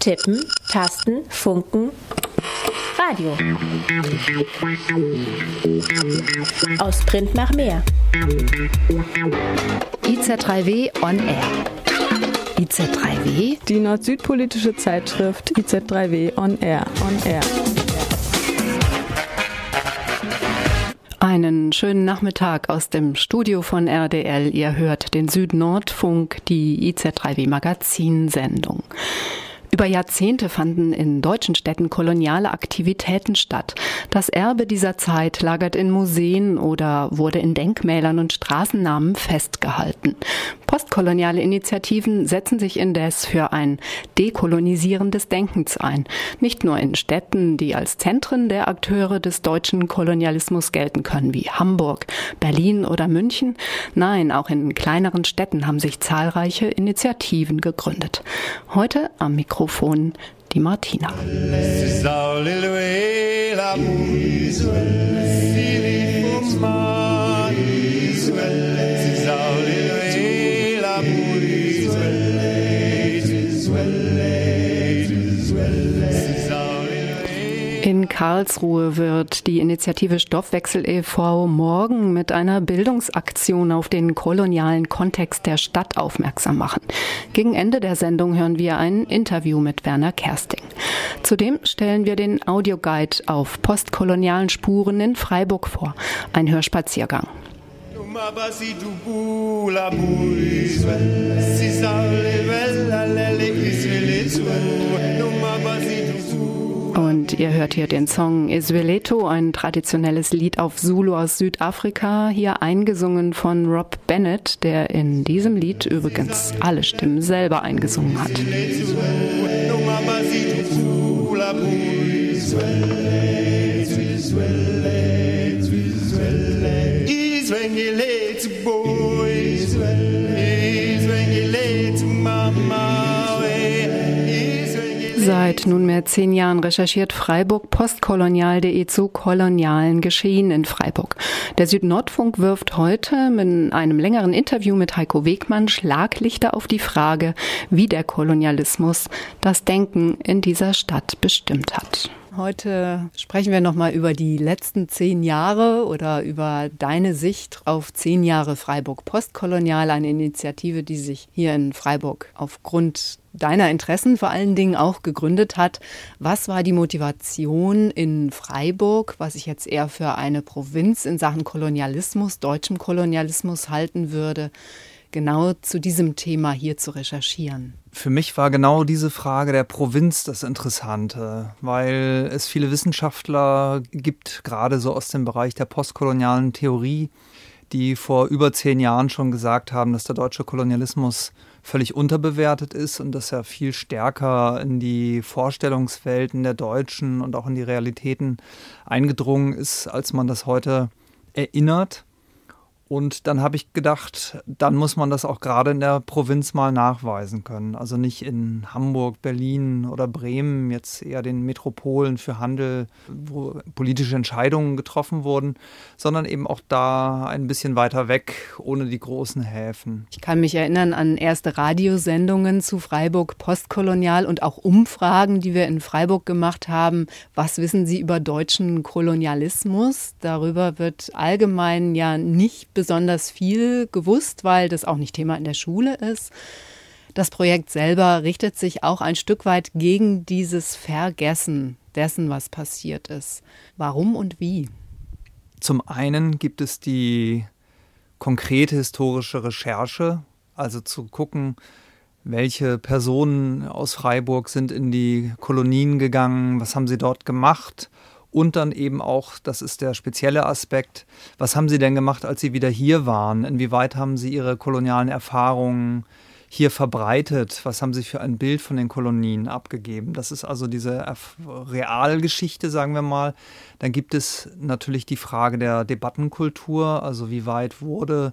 Tippen, Tasten, Funken, Radio. Aus Print nach mehr. IZ3W on Air. IZ3W? Die nord-süd-politische Zeitschrift IZ3W on Air. On Air. Einen schönen Nachmittag aus dem Studio von RDL. Ihr hört den Süd-Nord-Funk, die IZ3W Magazinsendung. Über Jahrzehnte fanden in deutschen Städten koloniale Aktivitäten statt. Das Erbe dieser Zeit lagert in Museen oder wurde in Denkmälern und Straßennamen festgehalten. Postkoloniale Initiativen setzen sich indes für ein Dekolonisieren des Denkens ein. Nicht nur in Städten, die als Zentren der Akteure des deutschen Kolonialismus gelten können, wie Hamburg, Berlin oder München. Nein, auch in kleineren Städten haben sich zahlreiche Initiativen gegründet. Heute am Mikro Mikrofon die Martina. In Karlsruhe wird die Initiative Stoffwechsel e.V. morgen mit einer Bildungsaktion auf den kolonialen Kontext der Stadt aufmerksam machen. Gegen Ende der Sendung hören wir ein Interview mit Werner Kersting. Zudem stellen wir den Audioguide auf postkolonialen Spuren in Freiburg vor. Ein Hörspaziergang. Und ihr hört hier den Song Isveleto, ein traditionelles Lied auf Zulu aus Südafrika, hier eingesungen von Rob Bennett, der in diesem Lied übrigens alle Stimmen selber eingesungen hat. Seit nunmehr zehn Jahren recherchiert Freiburg postkolonial.de zu kolonialen Geschehen in Freiburg. Der Südnordfunk wirft heute mit einem längeren Interview mit Heiko Wegmann Schlaglichter auf die Frage, wie der Kolonialismus das Denken in dieser Stadt bestimmt hat. Heute sprechen wir nochmal über die letzten zehn Jahre oder über deine Sicht auf zehn Jahre Freiburg Postkolonial, eine Initiative, die sich hier in Freiburg aufgrund deiner Interessen vor allen Dingen auch gegründet hat. Was war die Motivation in Freiburg, was ich jetzt eher für eine Provinz in Sachen Kolonialismus, deutschem Kolonialismus halten würde, genau zu diesem Thema hier zu recherchieren? Für mich war genau diese Frage der Provinz das Interessante, weil es viele Wissenschaftler gibt, gerade so aus dem Bereich der postkolonialen Theorie, die vor über zehn Jahren schon gesagt haben, dass der deutsche Kolonialismus völlig unterbewertet ist und dass er viel stärker in die Vorstellungswelten der Deutschen und auch in die Realitäten eingedrungen ist, als man das heute erinnert. Und dann habe ich gedacht, dann muss man das auch gerade in der Provinz mal nachweisen können. Also nicht in Hamburg, Berlin oder Bremen, jetzt eher den Metropolen für Handel, wo politische Entscheidungen getroffen wurden, sondern eben auch da ein bisschen weiter weg, ohne die großen Häfen. Ich kann mich erinnern an erste Radiosendungen zu Freiburg postkolonial und auch Umfragen, die wir in Freiburg gemacht haben. Was wissen Sie über deutschen Kolonialismus? Darüber wird allgemein ja nicht besonders viel gewusst, weil das auch nicht Thema in der Schule ist. Das Projekt selber richtet sich auch ein Stück weit gegen dieses Vergessen dessen, was passiert ist. Warum und wie? Zum einen gibt es die konkrete historische Recherche, also zu gucken, welche Personen aus Freiburg sind in die Kolonien gegangen, was haben sie dort gemacht und dann eben auch, das ist der spezielle Aspekt, was haben Sie denn gemacht, als Sie wieder hier waren? Inwieweit haben Sie Ihre kolonialen Erfahrungen hier verbreitet? Was haben Sie für ein Bild von den Kolonien abgegeben? Das ist also diese Realgeschichte, sagen wir mal. Dann gibt es natürlich die Frage der Debattenkultur, also wie weit wurde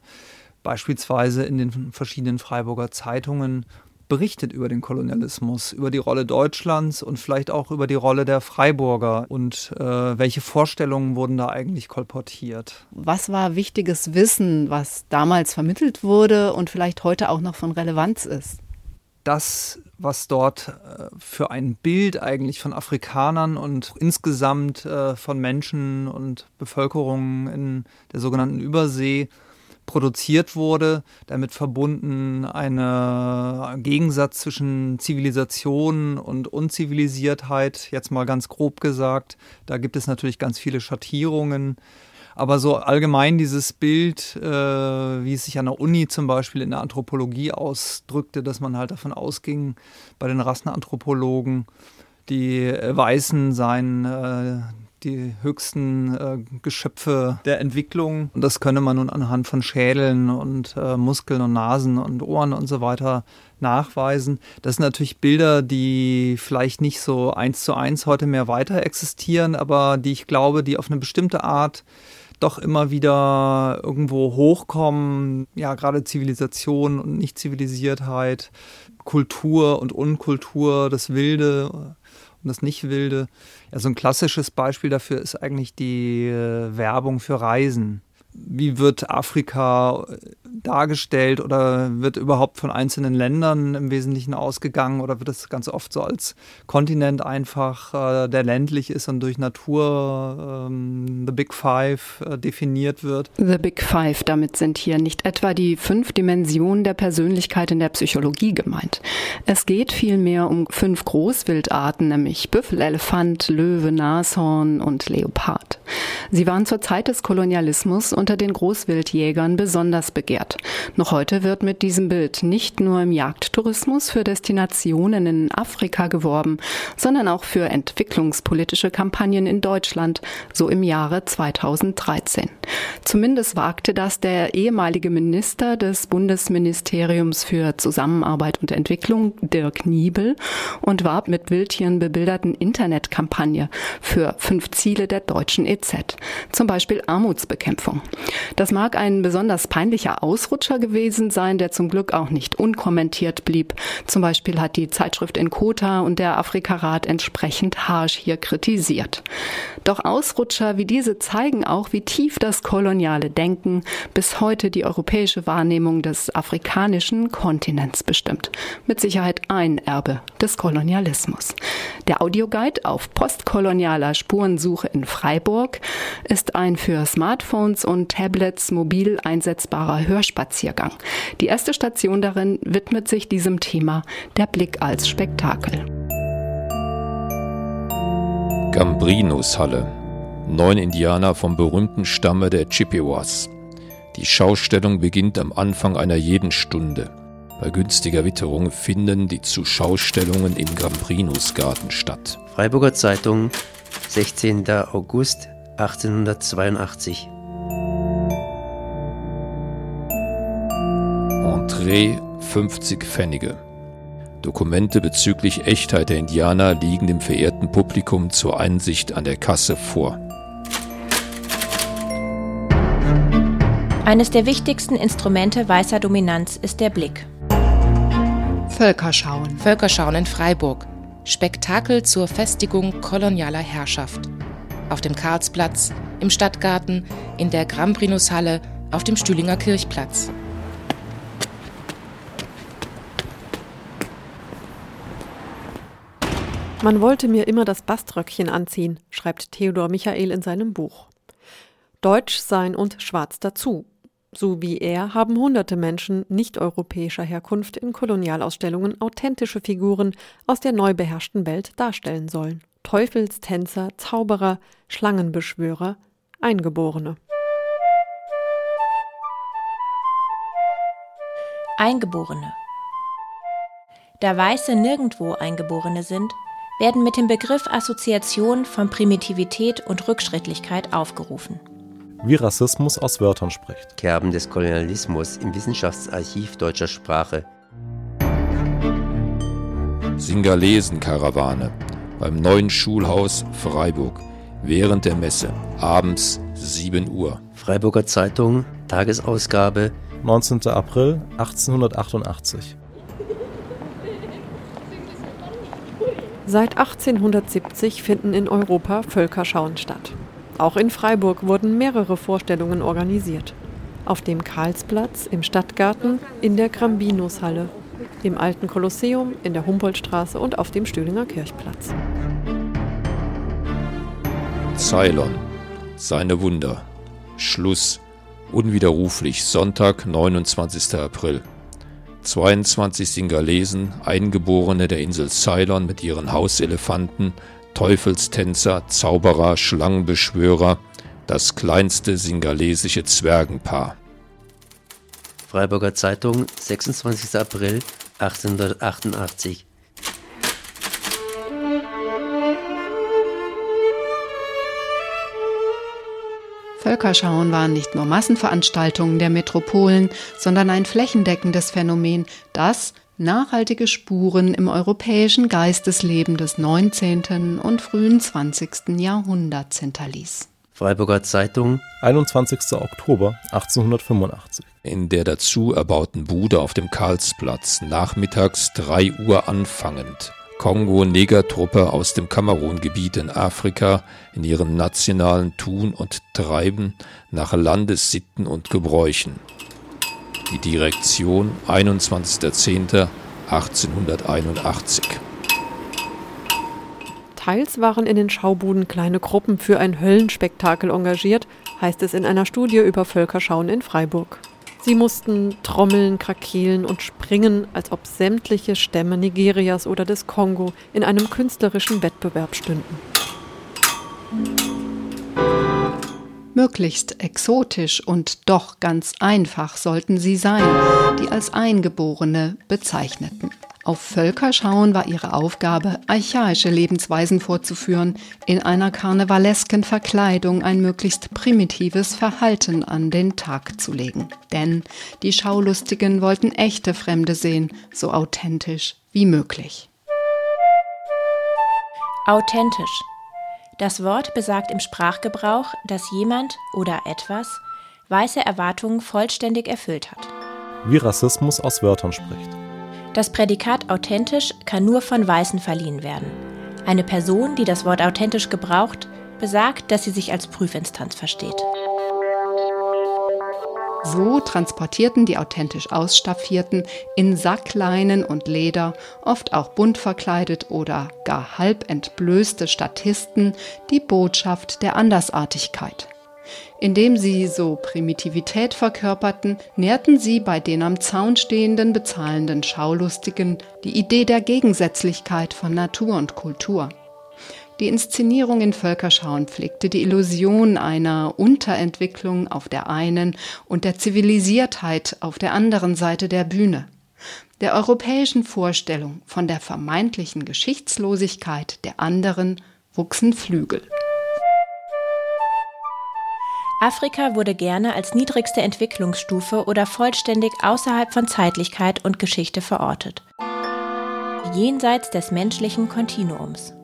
beispielsweise in den verschiedenen Freiburger Zeitungen berichtet über den Kolonialismus, über die Rolle Deutschlands und vielleicht auch über die Rolle der Freiburger und äh, welche Vorstellungen wurden da eigentlich kolportiert. Was war wichtiges Wissen, was damals vermittelt wurde und vielleicht heute auch noch von Relevanz ist? das, was dort äh, für ein Bild eigentlich von Afrikanern und insgesamt äh, von Menschen und Bevölkerungen in der sogenannten Übersee produziert wurde, damit verbunden ein Gegensatz zwischen Zivilisation und Unzivilisiertheit, jetzt mal ganz grob gesagt. Da gibt es natürlich ganz viele Schattierungen. Aber so allgemein dieses Bild, äh, wie es sich an der Uni zum Beispiel in der Anthropologie ausdrückte, dass man halt davon ausging, bei den Rassenanthropologen, die Weißen seien äh, die höchsten äh, Geschöpfe der Entwicklung. Und das könne man nun anhand von Schädeln und äh, Muskeln und Nasen und Ohren und so weiter nachweisen. Das sind natürlich Bilder, die vielleicht nicht so eins zu eins heute mehr weiter existieren, aber die ich glaube, die auf eine bestimmte Art doch immer wieder irgendwo hochkommen. Ja, gerade Zivilisation und Nicht-Zivilisiertheit, Kultur und Unkultur, das Wilde und das Nicht-Wilde. Ja, so ein klassisches Beispiel dafür ist eigentlich die äh, Werbung für Reisen wie wird Afrika äh, dargestellt oder wird überhaupt von einzelnen Ländern im Wesentlichen ausgegangen oder wird es ganz oft so als Kontinent einfach, äh, der ländlich ist und durch Natur ähm, The Big Five äh, definiert wird? The Big Five, damit sind hier nicht etwa die fünf Dimensionen der Persönlichkeit in der Psychologie gemeint. Es geht vielmehr um fünf Großwildarten, nämlich Büffel, Elefant, Löwe, Nashorn und Leopard. Sie waren zur Zeit des Kolonialismus unter den Großwildjägern besonders begehrt. Noch heute wird mit diesem Bild nicht nur im Jagdtourismus für Destinationen in Afrika geworben, sondern auch für entwicklungspolitische Kampagnen in Deutschland, so im Jahre 2013. Zumindest wagte das der ehemalige Minister des Bundesministeriums für Zusammenarbeit und Entwicklung, Dirk Niebel, und warb mit Wildtieren bebilderten Internetkampagne für fünf Ziele der deutschen EZ, zum Beispiel Armutsbekämpfung. Das mag ein besonders peinlicher Ausrutscher gewesen sein, der zum Glück auch nicht unkommentiert blieb. Zum Beispiel hat die Zeitschrift in Kota und der Afrikarat entsprechend harsch hier kritisiert. Doch Ausrutscher wie diese zeigen auch, wie tief das koloniale Denken bis heute die europäische Wahrnehmung des afrikanischen Kontinents bestimmt. Mit Sicherheit ein Erbe des Kolonialismus. Der Audioguide auf postkolonialer Spurensuche in Freiburg ist ein für Smartphones und Tablets mobil einsetzbarer Hörspaziergang. Die erste Station darin widmet sich diesem Thema, der Blick als Spektakel. Gambrinus-Halle. Neun Indianer vom berühmten Stamme der Chippewas. Die Schaustellung beginnt am Anfang einer jeden Stunde. Bei günstiger Witterung finden die Zuschaustellungen im Gambrinus-Garten statt. Freiburger Zeitung, 16. August 1882. Entree 50 Pfennige. Dokumente bezüglich Echtheit der Indianer liegen dem verehrten Publikum zur Einsicht an der Kasse vor. Eines der wichtigsten Instrumente weißer Dominanz ist der Blick. Völkerschauen. Völkerschauen in Freiburg. Spektakel zur Festigung kolonialer Herrschaft. Auf dem Karlsplatz, im Stadtgarten, in der Grambrinushalle, auf dem Stühlinger Kirchplatz. Man wollte mir immer das Baströckchen anziehen, schreibt Theodor Michael in seinem Buch. Deutsch sein und schwarz dazu. So wie er haben hunderte Menschen nicht-europäischer Herkunft in Kolonialausstellungen authentische Figuren aus der neu beherrschten Welt darstellen sollen. Teufelstänzer, Zauberer, Schlangenbeschwörer, Eingeborene. Eingeborene. Da Weiße nirgendwo Eingeborene sind, werden mit dem Begriff Assoziation von Primitivität und Rückschrittlichkeit aufgerufen. Wie Rassismus aus Wörtern spricht. Kerben des Kolonialismus im Wissenschaftsarchiv deutscher Sprache. Singalesen-Karawane beim neuen Schulhaus Freiburg während der Messe abends 7 Uhr. Freiburger Zeitung, Tagesausgabe 19. April 1888. Seit 1870 finden in Europa Völkerschauen statt. Auch in Freiburg wurden mehrere Vorstellungen organisiert. Auf dem Karlsplatz, im Stadtgarten, in der Grambinushalle. Im alten Kolosseum, in der Humboldtstraße und auf dem Stühlinger Kirchplatz. Ceylon. Seine Wunder. Schluss. Unwiderruflich. Sonntag, 29. April. 22 Singalesen, Eingeborene der Insel Ceylon mit ihren Hauselefanten, Teufelstänzer, Zauberer, Schlangenbeschwörer, das kleinste singalesische Zwergenpaar. Freiburger Zeitung, 26. April 1888. Völkerschauen waren nicht nur Massenveranstaltungen der Metropolen, sondern ein flächendeckendes Phänomen, das nachhaltige Spuren im europäischen Geistesleben des 19. und frühen 20. Jahrhunderts hinterließ. Freiburger Zeitung, 21. Oktober 1885. In der dazu erbauten Bude auf dem Karlsplatz nachmittags 3 Uhr anfangend Kongo-Negertruppe aus dem Kamerungebiet in Afrika in ihrem nationalen Tun und Treiben nach Landessitten und Gebräuchen. Die Direktion 21.10.1881. Teils waren in den Schaubuden kleine Gruppen für ein Höllenspektakel engagiert, heißt es in einer Studie über Völkerschauen in Freiburg. Sie mussten trommeln, krakeelen und springen, als ob sämtliche Stämme Nigerias oder des Kongo in einem künstlerischen Wettbewerb stünden. Möglichst exotisch und doch ganz einfach sollten sie sein, die als Eingeborene bezeichneten. Auf Völkerschauen war ihre Aufgabe, archaische Lebensweisen vorzuführen, in einer karnevalesken Verkleidung ein möglichst primitives Verhalten an den Tag zu legen. Denn die Schaulustigen wollten echte Fremde sehen, so authentisch wie möglich. Authentisch. Das Wort besagt im Sprachgebrauch, dass jemand oder etwas weiße Erwartungen vollständig erfüllt hat. Wie Rassismus aus Wörtern spricht. Das Prädikat authentisch kann nur von Weißen verliehen werden. Eine Person, die das Wort authentisch gebraucht, besagt, dass sie sich als Prüfinstanz versteht. So transportierten die authentisch Ausstaffierten in Sackleinen und Leder, oft auch bunt verkleidet oder gar halb entblößte Statisten, die Botschaft der Andersartigkeit. Indem sie so Primitivität verkörperten, nährten sie bei den am Zaun stehenden bezahlenden Schaulustigen die Idee der Gegensätzlichkeit von Natur und Kultur. Die Inszenierung in Völkerschauen pflegte die Illusion einer Unterentwicklung auf der einen und der Zivilisiertheit auf der anderen Seite der Bühne. Der europäischen Vorstellung von der vermeintlichen Geschichtslosigkeit der anderen wuchsen Flügel. Afrika wurde gerne als niedrigste Entwicklungsstufe oder vollständig außerhalb von Zeitlichkeit und Geschichte verortet. Jenseits des menschlichen Kontinuums.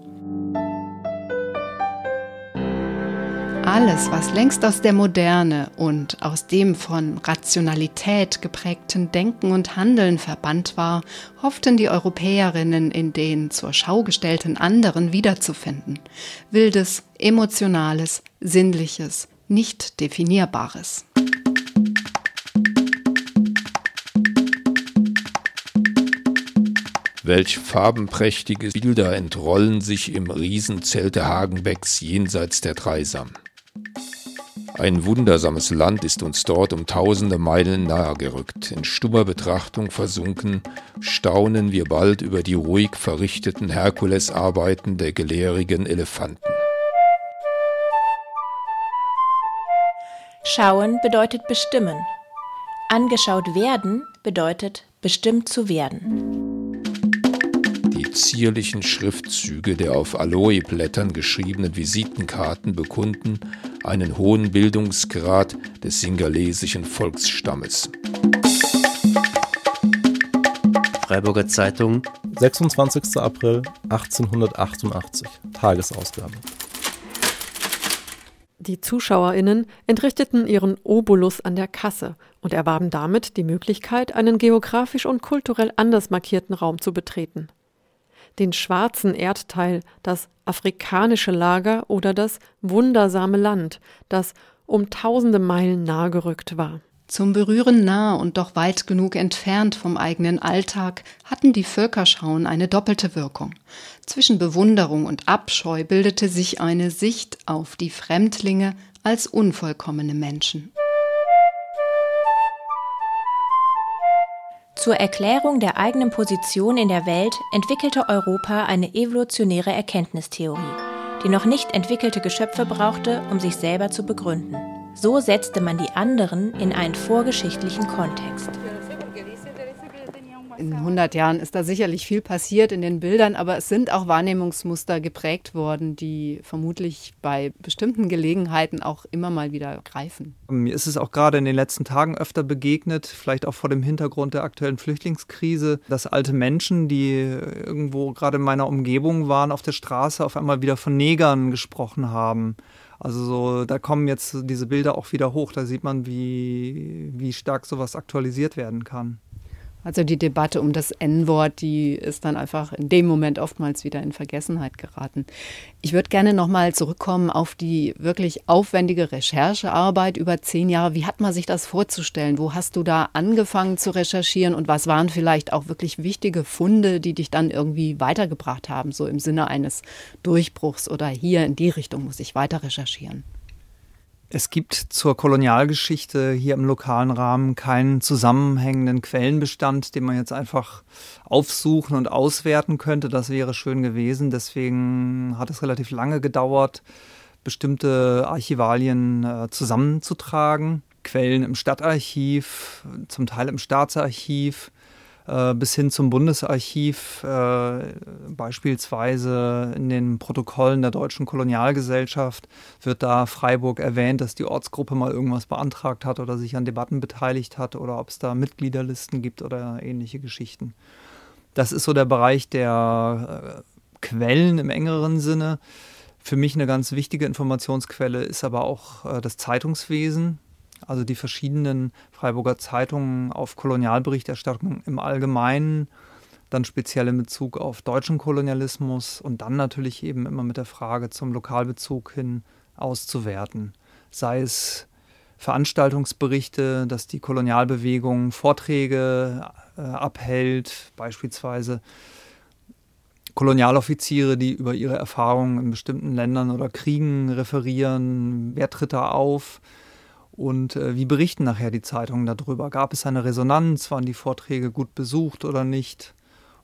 Alles, was längst aus der Moderne und aus dem von Rationalität geprägten Denken und Handeln verbannt war, hofften die Europäerinnen in den zur Schau gestellten anderen wiederzufinden. Wildes, emotionales, sinnliches, nicht definierbares. Welch farbenprächtige Bilder entrollen sich im Riesenzelte Hagenbecks jenseits der Dreisam. Ein wundersames Land ist uns dort um tausende Meilen nahe gerückt. In stummer Betrachtung versunken, staunen wir bald über die ruhig verrichteten Herkulesarbeiten der gelehrigen Elefanten. Schauen bedeutet bestimmen. Angeschaut werden bedeutet bestimmt zu werden. Die zierlichen Schriftzüge der auf Aloe-Blättern geschriebenen Visitenkarten bekunden einen hohen Bildungsgrad des singalesischen Volksstammes. Freiburger Zeitung, 26. April 1888, Tagesausgabe. Die ZuschauerInnen entrichteten ihren Obolus an der Kasse und erwarben damit die Möglichkeit, einen geografisch und kulturell anders markierten Raum zu betreten. Den schwarzen Erdteil, das afrikanische Lager oder das wundersame Land, das um tausende Meilen nahe gerückt war. Zum Berühren nah und doch weit genug entfernt vom eigenen Alltag hatten die Völkerschauen eine doppelte Wirkung. Zwischen Bewunderung und Abscheu bildete sich eine Sicht auf die Fremdlinge als unvollkommene Menschen. Zur Erklärung der eigenen Position in der Welt entwickelte Europa eine evolutionäre Erkenntnistheorie, die noch nicht entwickelte Geschöpfe brauchte, um sich selber zu begründen. So setzte man die anderen in einen vorgeschichtlichen Kontext in 100 Jahren ist da sicherlich viel passiert in den Bildern, aber es sind auch Wahrnehmungsmuster geprägt worden, die vermutlich bei bestimmten Gelegenheiten auch immer mal wieder greifen. Mir ist es auch gerade in den letzten Tagen öfter begegnet, vielleicht auch vor dem Hintergrund der aktuellen Flüchtlingskrise, dass alte Menschen, die irgendwo gerade in meiner Umgebung waren, auf der Straße auf einmal wieder von Negern gesprochen haben. Also so, da kommen jetzt diese Bilder auch wieder hoch. Da sieht man, wie, wie stark sowas aktualisiert werden kann. Also die Debatte um das N-Wort, die ist dann einfach in dem Moment oftmals wieder in Vergessenheit geraten. Ich würde gerne nochmal zurückkommen auf die wirklich aufwendige Recherchearbeit über zehn Jahre. Wie hat man sich das vorzustellen? Wo hast du da angefangen zu recherchieren und was waren vielleicht auch wirklich wichtige Funde, die dich dann irgendwie weitergebracht haben, so im Sinne eines Durchbruchs oder hier in die Richtung muss ich weiter recherchieren? Es gibt zur Kolonialgeschichte hier im lokalen Rahmen keinen zusammenhängenden Quellenbestand, den man jetzt einfach aufsuchen und auswerten könnte. Das wäre schön gewesen. Deswegen hat es relativ lange gedauert, bestimmte Archivalien äh, zusammenzutragen. Quellen im Stadtarchiv, zum Teil im Staatsarchiv, bis hin zum Bundesarchiv, äh, beispielsweise in den Protokollen der Deutschen Kolonialgesellschaft wird da Freiburg erwähnt, dass die Ortsgruppe mal irgendwas beantragt hat oder sich an Debatten beteiligt hat oder ob es da Mitgliederlisten gibt oder ähnliche Geschichten. Das ist so der Bereich der äh, Quellen im engeren Sinne. Für mich eine ganz wichtige Informationsquelle ist aber auch äh, das Zeitungswesen also die verschiedenen Freiburger Zeitungen auf Kolonialberichterstattung im Allgemeinen, dann speziell in Bezug auf deutschen Kolonialismus und dann natürlich eben immer mit der Frage zum Lokalbezug hin auszuwerten. Sei es Veranstaltungsberichte, dass die Kolonialbewegung Vorträge äh, abhält, beispielsweise Kolonialoffiziere, die über ihre Erfahrungen in bestimmten Ländern oder Kriegen referieren, wer tritt da auf, und äh, wie berichten nachher die Zeitungen darüber? Gab es eine Resonanz? Waren die Vorträge gut besucht oder nicht?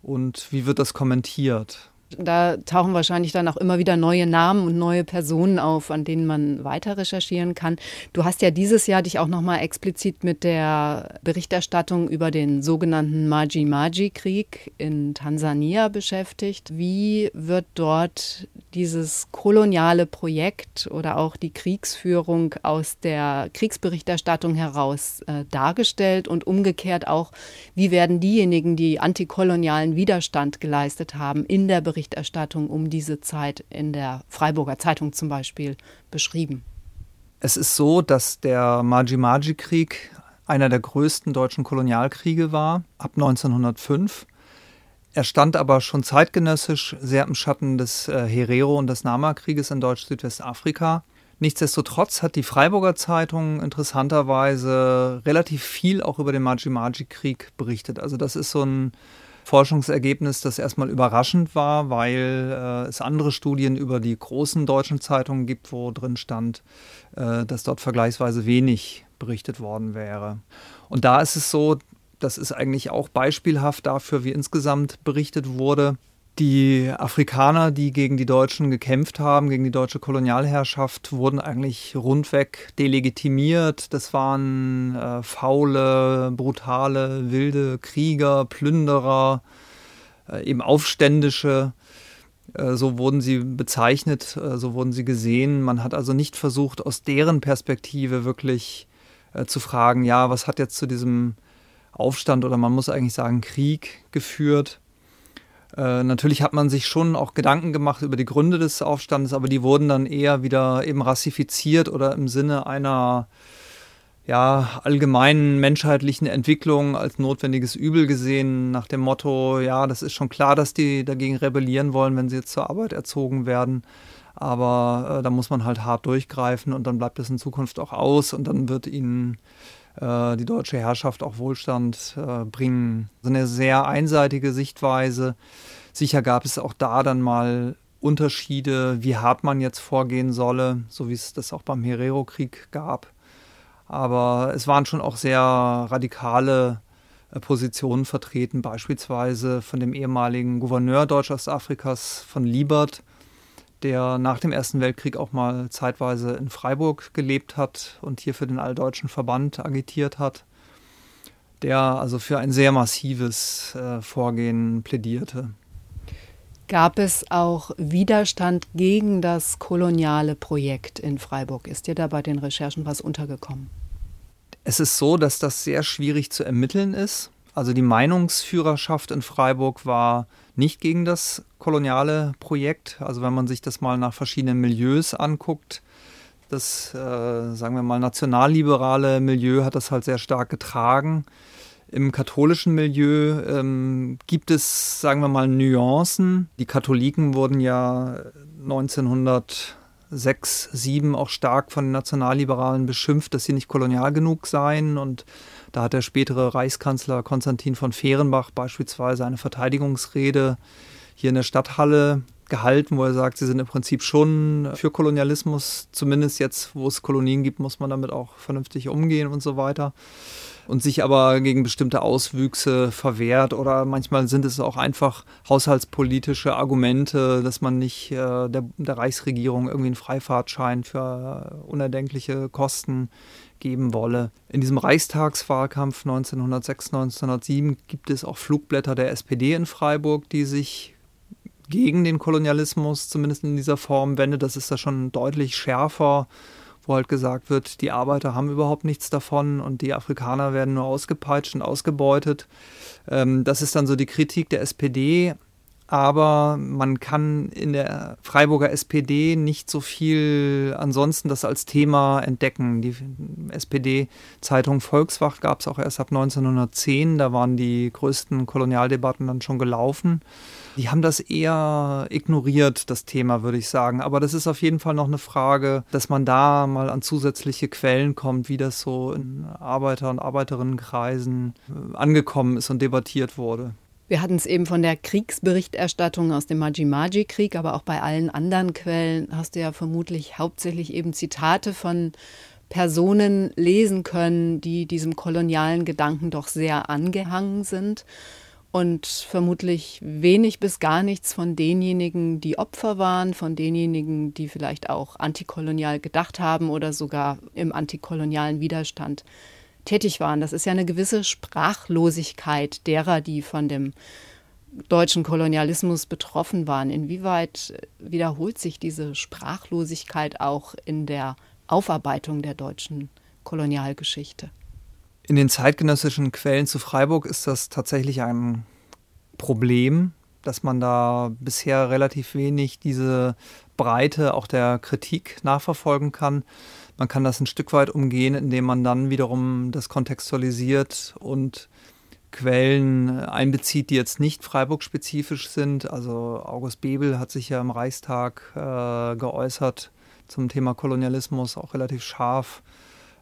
Und wie wird das kommentiert? Da tauchen wahrscheinlich dann auch immer wieder neue Namen und neue Personen auf, an denen man weiter recherchieren kann. Du hast ja dieses Jahr dich auch nochmal explizit mit der Berichterstattung über den sogenannten Maji-Maji-Krieg in Tansania beschäftigt. Wie wird dort dieses koloniale Projekt oder auch die Kriegsführung aus der Kriegsberichterstattung heraus äh, dargestellt und umgekehrt auch, wie werden diejenigen, die antikolonialen Widerstand geleistet haben, in der Berichterstattung Berichterstattung um diese Zeit in der Freiburger Zeitung zum Beispiel beschrieben? Es ist so, dass der Maji-Maji-Krieg einer der größten deutschen Kolonialkriege war, ab 1905. Er stand aber schon zeitgenössisch sehr im Schatten des äh, Herero- und des Nama-Krieges in Deutsch-Südwestafrika. Nichtsdestotrotz hat die Freiburger Zeitung interessanterweise relativ viel auch über den Maji-Maji-Krieg berichtet. Also das ist so ein Forschungsergebnis, das erstmal überraschend war, weil äh, es andere Studien über die großen deutschen Zeitungen gibt, wo drin stand, äh, dass dort vergleichsweise wenig berichtet worden wäre. Und da ist es so, das ist eigentlich auch beispielhaft dafür, wie insgesamt berichtet wurde, die Afrikaner, die gegen die Deutschen gekämpft haben, gegen die deutsche Kolonialherrschaft, wurden eigentlich rundweg delegitimiert. Das waren äh, faule, brutale, wilde Krieger, Plünderer, äh, eben Aufständische. Äh, so wurden sie bezeichnet, äh, so wurden sie gesehen. Man hat also nicht versucht, aus deren Perspektive wirklich äh, zu fragen, ja, was hat jetzt zu diesem Aufstand oder man muss eigentlich sagen Krieg geführt äh, natürlich hat man sich schon auch Gedanken gemacht über die Gründe des Aufstandes, aber die wurden dann eher wieder eben rassifiziert oder im Sinne einer ja, allgemeinen menschheitlichen Entwicklung als notwendiges Übel gesehen, nach dem Motto, ja, das ist schon klar, dass die dagegen rebellieren wollen, wenn sie jetzt zur Arbeit erzogen werden. Aber äh, da muss man halt hart durchgreifen und dann bleibt es in Zukunft auch aus und dann wird ihnen die deutsche Herrschaft auch Wohlstand äh, bringen. So eine sehr einseitige Sichtweise. Sicher gab es auch da dann mal Unterschiede, wie hart man jetzt vorgehen solle, so wie es das auch beim Herero-Krieg gab. Aber es waren schon auch sehr radikale äh, Positionen vertreten, beispielsweise von dem ehemaligen Gouverneur Deutsch-Ostafrikas von Liebert, der nach dem Ersten Weltkrieg auch mal zeitweise in Freiburg gelebt hat und hier für den Alldeutschen Verband agitiert hat, der also für ein sehr massives äh, Vorgehen plädierte. Gab es auch Widerstand gegen das koloniale Projekt in Freiburg? Ist dir da bei den Recherchen was untergekommen? Es ist so, dass das sehr schwierig zu ermitteln ist. Also die Meinungsführerschaft in Freiburg war nicht gegen das koloniale Projekt. Also wenn man sich das mal nach verschiedenen Milieus anguckt, das, äh, sagen wir mal, nationalliberale Milieu hat das halt sehr stark getragen. Im katholischen Milieu ähm, gibt es, sagen wir mal, Nuancen. Die Katholiken wurden ja 1906, 1907 auch stark von den Nationalliberalen beschimpft, dass sie nicht kolonial genug seien. Und da hat der spätere Reichskanzler Konstantin von Fehrenbach beispielsweise eine Verteidigungsrede hier in der Stadthalle gehalten, wo er sagt, sie sind im Prinzip schon für Kolonialismus. Zumindest jetzt, wo es Kolonien gibt, muss man damit auch vernünftig umgehen und so weiter und sich aber gegen bestimmte Auswüchse verwehrt oder manchmal sind es auch einfach haushaltspolitische Argumente, dass man nicht äh, der, der, Reichsregierung irgendwie einen Freifahrtschein für unerdenkliche Kosten geben wolle. In diesem Reichstagswahlkampf 1906, 1907 gibt es auch Flugblätter der SPD in Freiburg, die sich gegen den Kolonialismus zumindest in dieser Form wendet. Das ist da schon deutlich schärfer wo halt gesagt wird, die Arbeiter haben überhaupt nichts davon und die Afrikaner werden nur ausgepeitscht und ausgebeutet. Ähm, das ist dann so die Kritik der SPD. Aber man kann in der Freiburger SPD nicht so viel ansonsten das als Thema entdecken. Die SPD-Zeitung Volkswacht gab es auch erst ab 1910. Da waren die größten Kolonialdebatten dann schon gelaufen. Die haben das eher ignoriert, das Thema, würde ich sagen. Aber das ist auf jeden Fall noch eine Frage, dass man da mal an zusätzliche Quellen kommt, wie das so in Arbeiter- und Arbeiterinnenkreisen äh, angekommen ist und debattiert wurde. Wir hatten es eben von der Kriegsberichterstattung aus dem Maji-Maji-Krieg, aber auch bei allen anderen Quellen hast du ja vermutlich hauptsächlich eben Zitate von Personen lesen können, die diesem kolonialen Gedanken doch sehr angehangen sind. Und vermutlich wenig bis gar nichts von denjenigen, die Opfer waren, von denjenigen, die vielleicht auch antikolonial gedacht haben oder sogar im antikolonialen Widerstand tätig waren. Das ist ja eine gewisse Sprachlosigkeit derer, die von dem deutschen Kolonialismus betroffen waren. Inwieweit wiederholt sich diese Sprachlosigkeit auch in der Aufarbeitung der deutschen Kolonialgeschichte? In den zeitgenössischen Quellen zu Freiburg ist das tatsächlich ein Problem, dass man da bisher relativ wenig diese Breite auch der Kritik nachverfolgen kann. Man kann das ein Stück weit umgehen, indem man dann wiederum das kontextualisiert und Quellen einbezieht, die jetzt nicht Freiburg-spezifisch sind. Also August Bebel hat sich ja im Reichstag äh, geäußert zum Thema Kolonialismus, auch relativ scharf.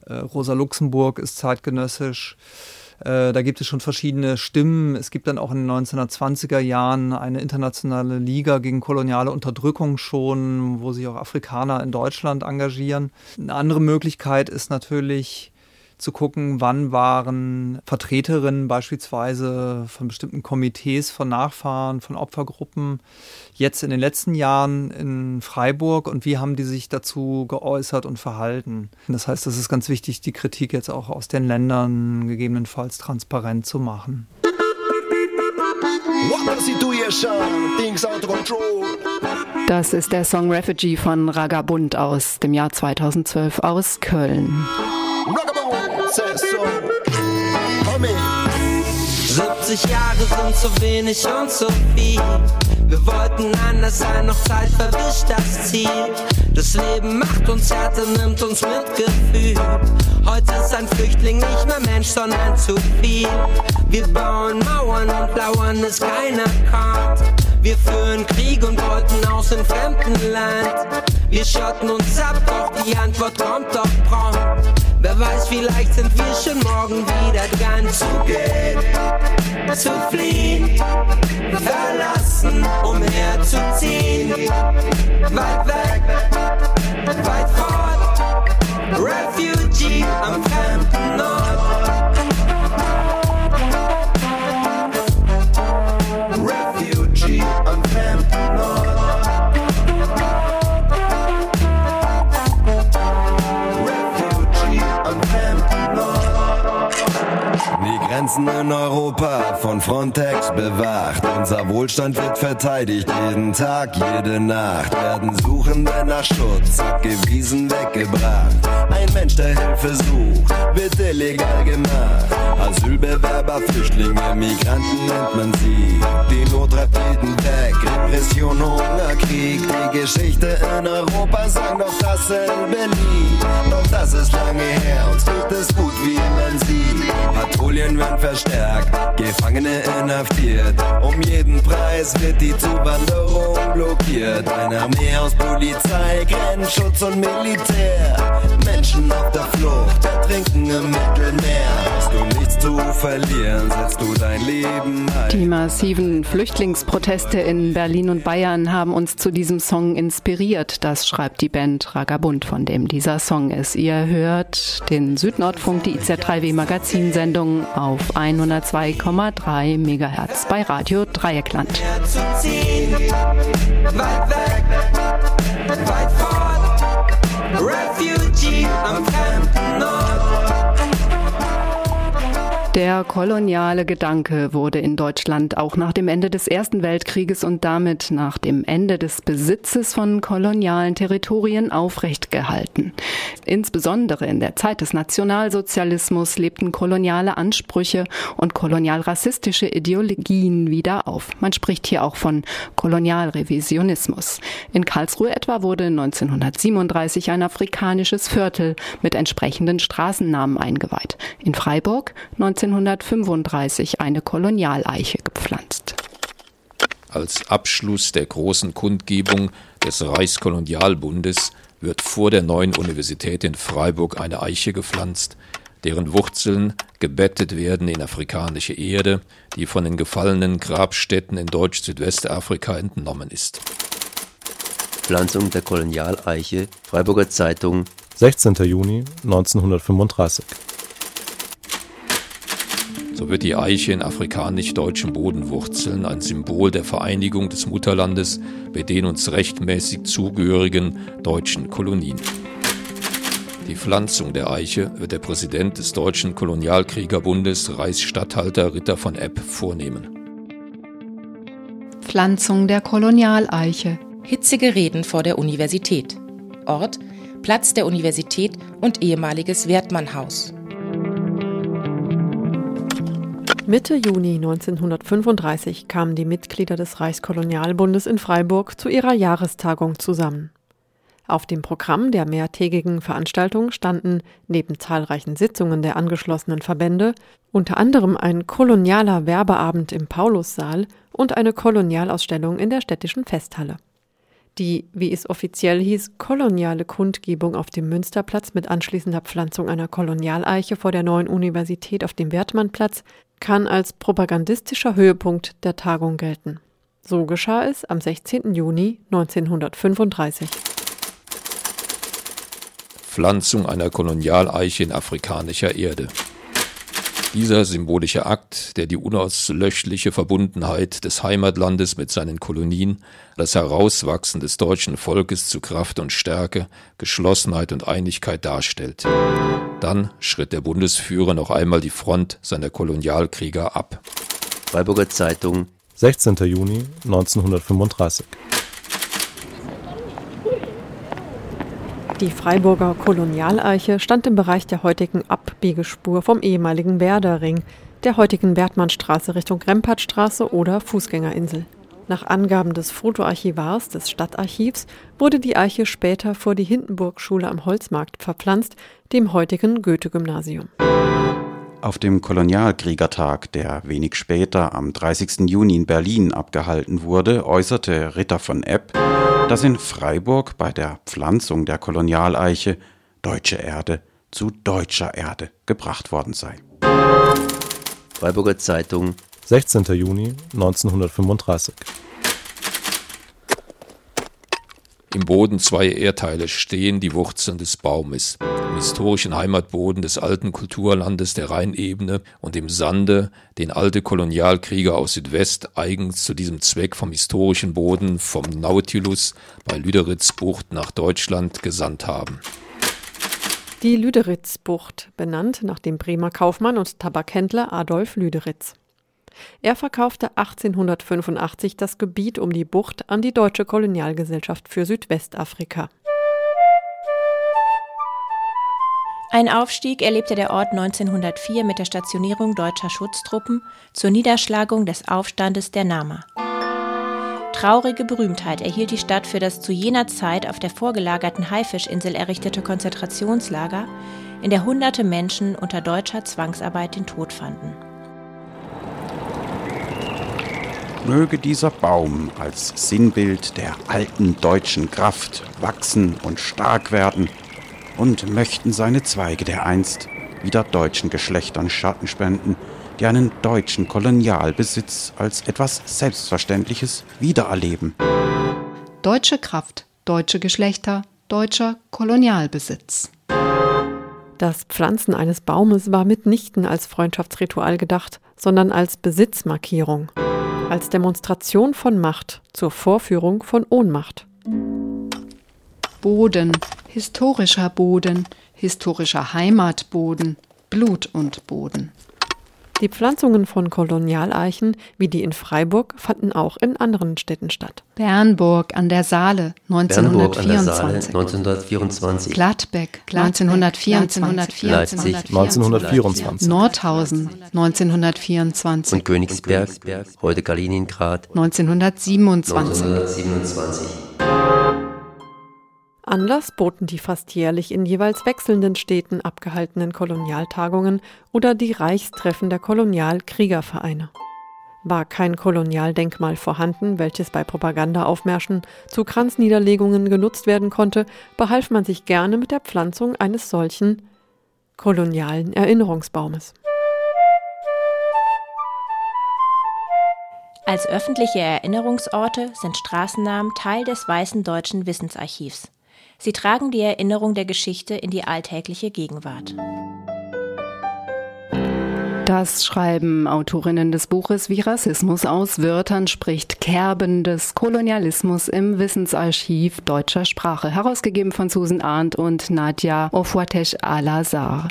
Äh, Rosa Luxemburg ist zeitgenössisch. Äh, da gibt es schon verschiedene Stimmen. Es gibt dann auch in den 1920er Jahren eine internationale Liga gegen koloniale Unterdrückung schon, wo sich auch Afrikaner in Deutschland engagieren. Eine andere Möglichkeit ist natürlich, zu gucken, wann waren Vertreterinnen beispielsweise von bestimmten Komitees von Nachfahren, von Opfergruppen jetzt in den letzten Jahren in Freiburg und wie haben die sich dazu geäußert und verhalten. Das heißt, es ist ganz wichtig, die Kritik jetzt auch aus den Ländern gegebenenfalls transparent zu machen. Das ist der Song Refugee von Ragabund aus dem Jahr 2012 aus Köln. 70 Jahre sind zu wenig und zu viel. Wir wollten anders sein, noch Zeit verwischt das Ziel. Das Leben macht uns härter, nimmt uns mit Gefühl. Heute ist ein Flüchtling nicht mehr Mensch, sondern zu viel. Wir bauen Mauern und lauern, es keiner kommt. Wir führen Krieg und wollten aus in fremden Land. Wir schotten uns ab, doch die Antwort kommt doch prompt. Wer weiß, vielleicht sind wir schon morgen wieder dran zu gehen, zu fliehen, verlassen, umherzuziehen. Weit weg, weit fort, Refugee am fremden Ort. Grenzen in Europa von Frontex bewacht. Unser Wohlstand wird verteidigt jeden Tag, jede Nacht. Werden Suchende nach Schutz abgewiesen, weggebracht. Ein Mensch, der Hilfe sucht, wird illegal gemacht. Asylbewerber, Flüchtlinge, Migranten nennt man sie. Die Not treibt jeden weg. Repression, Hunger, Krieg. Die Geschichte in Europa sang doch dasselbe Lied. Doch das ist lange her, uns geht es gut, wie man sieht. Patrouillen werden verstärkt, Gefangene inhaftiert. Um jeden Preis wird die Zuwanderung blockiert. Eine Armee aus Polizei, Grenzschutz und Militär. Menschen auf der Flucht, ertrinken im Mittelmeer. Hast du nichts zu verlieren, setzt du dein Leben ein. Die massiven Flüchtlingsproteste in Berlin und Bayern haben uns zu diesem Song inspiriert. Das schreibt die Band Ragabund, von dem dieser Song ist. Ihr hört den Südnordfunk, die IZ3W Magazinsendung auf 102,3 MHz bei Radio Dreieckland. Refugee am Ort. Der koloniale Gedanke wurde in Deutschland auch nach dem Ende des Ersten Weltkrieges und damit nach dem Ende des Besitzes von kolonialen Territorien aufrecht gehalten. Insbesondere in der Zeit des Nationalsozialismus lebten koloniale Ansprüche und kolonialrassistische Ideologien wieder auf. Man spricht hier auch von Kolonialrevisionismus. In Karlsruhe etwa wurde 1937 ein afrikanisches Viertel mit entsprechenden Straßennamen eingeweiht. In Freiburg 1935 eine Kolonialeiche gepflanzt. Als Abschluss der großen Kundgebung des Reichskolonialbundes wird vor der neuen Universität in Freiburg eine Eiche gepflanzt, deren Wurzeln gebettet werden in afrikanische Erde, die von den gefallenen Grabstätten in Deutsch-Südwestafrika entnommen ist. Pflanzung der Kolonialeiche, Freiburger Zeitung, 16. Juni 1935. So wird die Eiche in afrikanisch-deutschen Bodenwurzeln ein Symbol der Vereinigung des Mutterlandes bei den uns rechtmäßig zugehörigen deutschen Kolonien. Die Pflanzung der Eiche wird der Präsident des Deutschen Kolonialkriegerbundes, Reichsstatthalter Ritter von Epp, vornehmen. Pflanzung der Kolonialeiche. Hitzige Reden vor der Universität. Ort Platz der Universität und ehemaliges Wertmannhaus. Mitte Juni 1935 kamen die Mitglieder des Reichskolonialbundes in Freiburg zu ihrer Jahrestagung zusammen. Auf dem Programm der mehrtägigen Veranstaltung standen neben zahlreichen Sitzungen der angeschlossenen Verbände unter anderem ein kolonialer Werbeabend im Paulussaal und eine Kolonialausstellung in der städtischen Festhalle. Die, wie es offiziell hieß, koloniale Kundgebung auf dem Münsterplatz mit anschließender Pflanzung einer Kolonialeiche vor der neuen Universität auf dem Wertmannplatz kann als propagandistischer Höhepunkt der Tagung gelten. So geschah es am 16. Juni 1935. Pflanzung einer Kolonialeiche in afrikanischer Erde. Dieser symbolische Akt, der die unauslöschliche Verbundenheit des Heimatlandes mit seinen Kolonien, das Herauswachsen des deutschen Volkes zu Kraft und Stärke, Geschlossenheit und Einigkeit darstellt. Dann schritt der Bundesführer noch einmal die Front seiner Kolonialkrieger ab. Freiburger Zeitung, 16. Juni 1935. Die Freiburger Kolonialeiche stand im Bereich der heutigen Abbiegespur vom ehemaligen Werderring, der heutigen Bertmannstraße Richtung Rempartstraße oder Fußgängerinsel. Nach Angaben des Fotoarchivars des Stadtarchivs wurde die Eiche später vor die Hindenburg-Schule am Holzmarkt verpflanzt, dem heutigen Goethe-Gymnasium. Auf dem Kolonialkriegertag, der wenig später am 30. Juni in Berlin abgehalten wurde, äußerte Ritter von Epp, dass in Freiburg bei der Pflanzung der Kolonialeiche deutsche Erde zu deutscher Erde gebracht worden sei. Freiburger Zeitung, 16. Juni 1935. Im Boden zwei Erdteile stehen die Wurzeln des Baumes. Im historischen Heimatboden des alten Kulturlandes der Rheinebene und im Sande, den alte Kolonialkrieger aus Südwest eigens zu diesem Zweck vom historischen Boden vom Nautilus bei Lüderitzbucht nach Deutschland gesandt haben. Die Lüderitzbucht, benannt nach dem Bremer Kaufmann und Tabakhändler Adolf Lüderitz. Er verkaufte 1885 das Gebiet um die Bucht an die Deutsche Kolonialgesellschaft für Südwestafrika. Ein Aufstieg erlebte der Ort 1904 mit der Stationierung deutscher Schutztruppen zur Niederschlagung des Aufstandes der Nama. Traurige Berühmtheit erhielt die Stadt für das zu jener Zeit auf der vorgelagerten Haifischinsel errichtete Konzentrationslager, in der hunderte Menschen unter deutscher Zwangsarbeit den Tod fanden. Möge dieser Baum als Sinnbild der alten deutschen Kraft wachsen und stark werden, und möchten seine Zweige dereinst wieder deutschen Geschlechtern Schatten spenden, die einen deutschen Kolonialbesitz als etwas Selbstverständliches wiedererleben. Deutsche Kraft, deutsche Geschlechter, deutscher Kolonialbesitz. Das Pflanzen eines Baumes war mitnichten als Freundschaftsritual gedacht, sondern als Besitzmarkierung als Demonstration von Macht zur Vorführung von Ohnmacht. Boden, historischer Boden, historischer Heimatboden, Blut und Boden. Die Pflanzungen von Kolonialeichen, wie die in Freiburg, fanden auch in anderen Städten statt. Bernburg an der Saale 1924. Bernburg an der Saale 1924. Gladbeck 1924. Leipzig 1924. Nordhausen 1924. Und Königsberg, heute Kaliningrad 1927. 1927. Anlass boten die fast jährlich in jeweils wechselnden Städten abgehaltenen Kolonialtagungen oder die Reichstreffen der Kolonialkriegervereine. War kein Kolonialdenkmal vorhanden, welches bei Propagandaaufmärschen zu Kranzniederlegungen genutzt werden konnte, behalf man sich gerne mit der Pflanzung eines solchen kolonialen Erinnerungsbaumes. Als öffentliche Erinnerungsorte sind Straßennamen Teil des Weißen Deutschen Wissensarchivs. Sie tragen die Erinnerung der Geschichte in die alltägliche Gegenwart. Das schreiben Autorinnen des Buches Wie Rassismus aus Wörtern spricht Kerben des Kolonialismus im Wissensarchiv deutscher Sprache, herausgegeben von Susan Arndt und Nadja Ofuatesh Al-Azhar.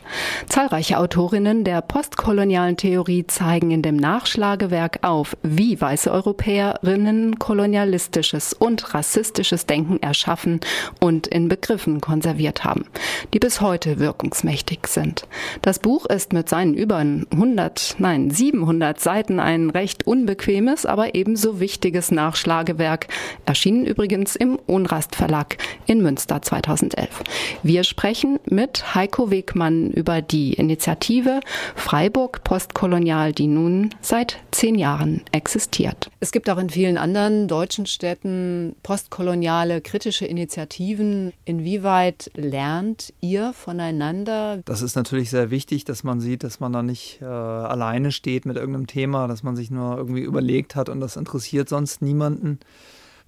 Zahlreiche Autorinnen der postkolonialen Theorie zeigen in dem Nachschlagewerk auf, wie weiße Europäerinnen kolonialistisches und rassistisches Denken erschaffen und in Begriffen konserviert haben, die bis heute wirkungsmächtig sind. Das Buch ist mit seinen über 100, nein, 700 Seiten ein recht unbequemes, aber ebenso wichtiges Nachschlagewerk, erschienen übrigens im Unrast Verlag in Münster 2011. Wir sprechen mit Heiko Wegmann über die Initiative Freiburg Postkolonial, die nun seit zehn Jahren existiert. Es gibt auch in vielen anderen deutschen Städten postkoloniale kritische Initiativen. Inwieweit lernt ihr voneinander? Das ist natürlich sehr wichtig, dass man sieht, dass man da nicht äh, alleine steht mit irgendeinem Thema, dass man sich nur irgendwie überlegt hat und das interessiert sonst niemanden.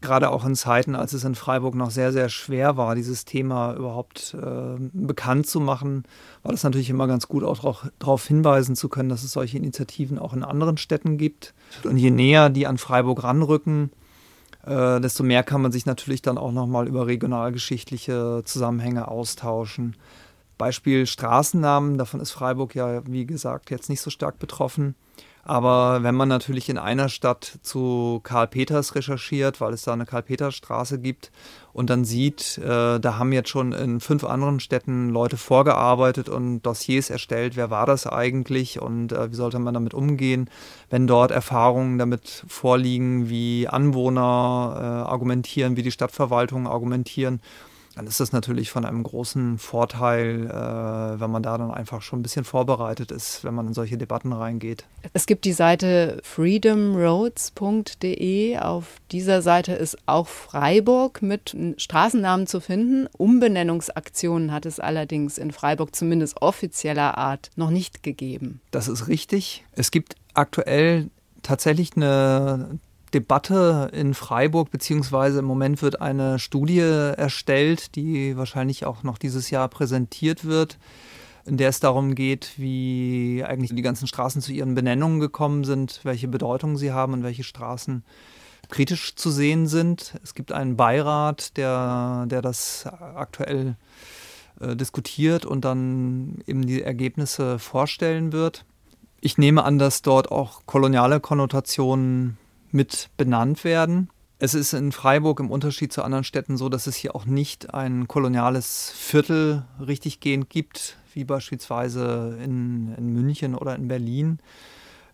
Gerade auch in Zeiten, als es in Freiburg noch sehr, sehr schwer war, dieses Thema überhaupt äh, bekannt zu machen, war das natürlich immer ganz gut, auch darauf hinweisen zu können, dass es solche Initiativen auch in anderen Städten gibt. Und je näher die an Freiburg ranrücken, äh, desto mehr kann man sich natürlich dann auch nochmal über regionalgeschichtliche Zusammenhänge austauschen. Beispiel Straßennamen, davon ist Freiburg ja, wie gesagt, jetzt nicht so stark betroffen. Aber wenn man natürlich in einer Stadt zu Karl Peters recherchiert, weil es da eine Karl-Peters-Straße gibt und dann sieht, äh, da haben jetzt schon in fünf anderen Städten Leute vorgearbeitet und Dossiers erstellt, wer war das eigentlich und äh, wie sollte man damit umgehen, wenn dort Erfahrungen damit vorliegen, wie Anwohner äh, argumentieren, wie die Stadtverwaltungen argumentieren dann ist das natürlich von einem großen Vorteil, äh, wenn man da dann einfach schon ein bisschen vorbereitet ist, wenn man in solche Debatten reingeht. Es gibt die Seite freedomroads.de. Auf dieser Seite ist auch Freiburg mit Straßennamen zu finden. Umbenennungsaktionen hat es allerdings in Freiburg zumindest offizieller Art noch nicht gegeben. Das ist richtig. Es gibt aktuell tatsächlich eine Debatte in Freiburg, beziehungsweise im Moment wird eine Studie erstellt, die wahrscheinlich auch noch dieses Jahr präsentiert wird, in der es darum geht, wie eigentlich die ganzen Straßen zu ihren Benennungen gekommen sind, welche Bedeutung sie haben und welche Straßen kritisch zu sehen sind. Es gibt einen Beirat, der, der das aktuell äh, diskutiert und dann eben die Ergebnisse vorstellen wird. Ich nehme an, dass dort auch koloniale Konnotationen mit benannt werden. Es ist in Freiburg im Unterschied zu anderen Städten so, dass es hier auch nicht ein koloniales Viertel richtiggehend gibt, wie beispielsweise in, in München oder in Berlin.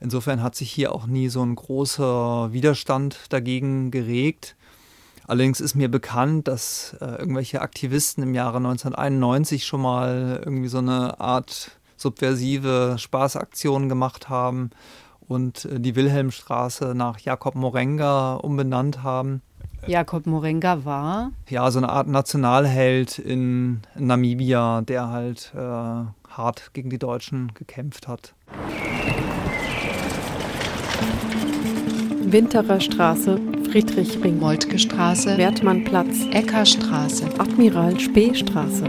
Insofern hat sich hier auch nie so ein großer Widerstand dagegen geregt. Allerdings ist mir bekannt, dass äh, irgendwelche Aktivisten im Jahre 1991 schon mal irgendwie so eine Art subversive Spaßaktion gemacht haben und äh, die Wilhelmstraße nach Jakob Morenga umbenannt haben. Jakob Morenga war? Ja, so eine Art Nationalheld in Namibia, der halt äh, hart gegen die Deutschen gekämpft hat. Winterer Straße, Friedrichring, Moltke Straße, Wertmannplatz, Eckerstraße, Admiral Spee Straße.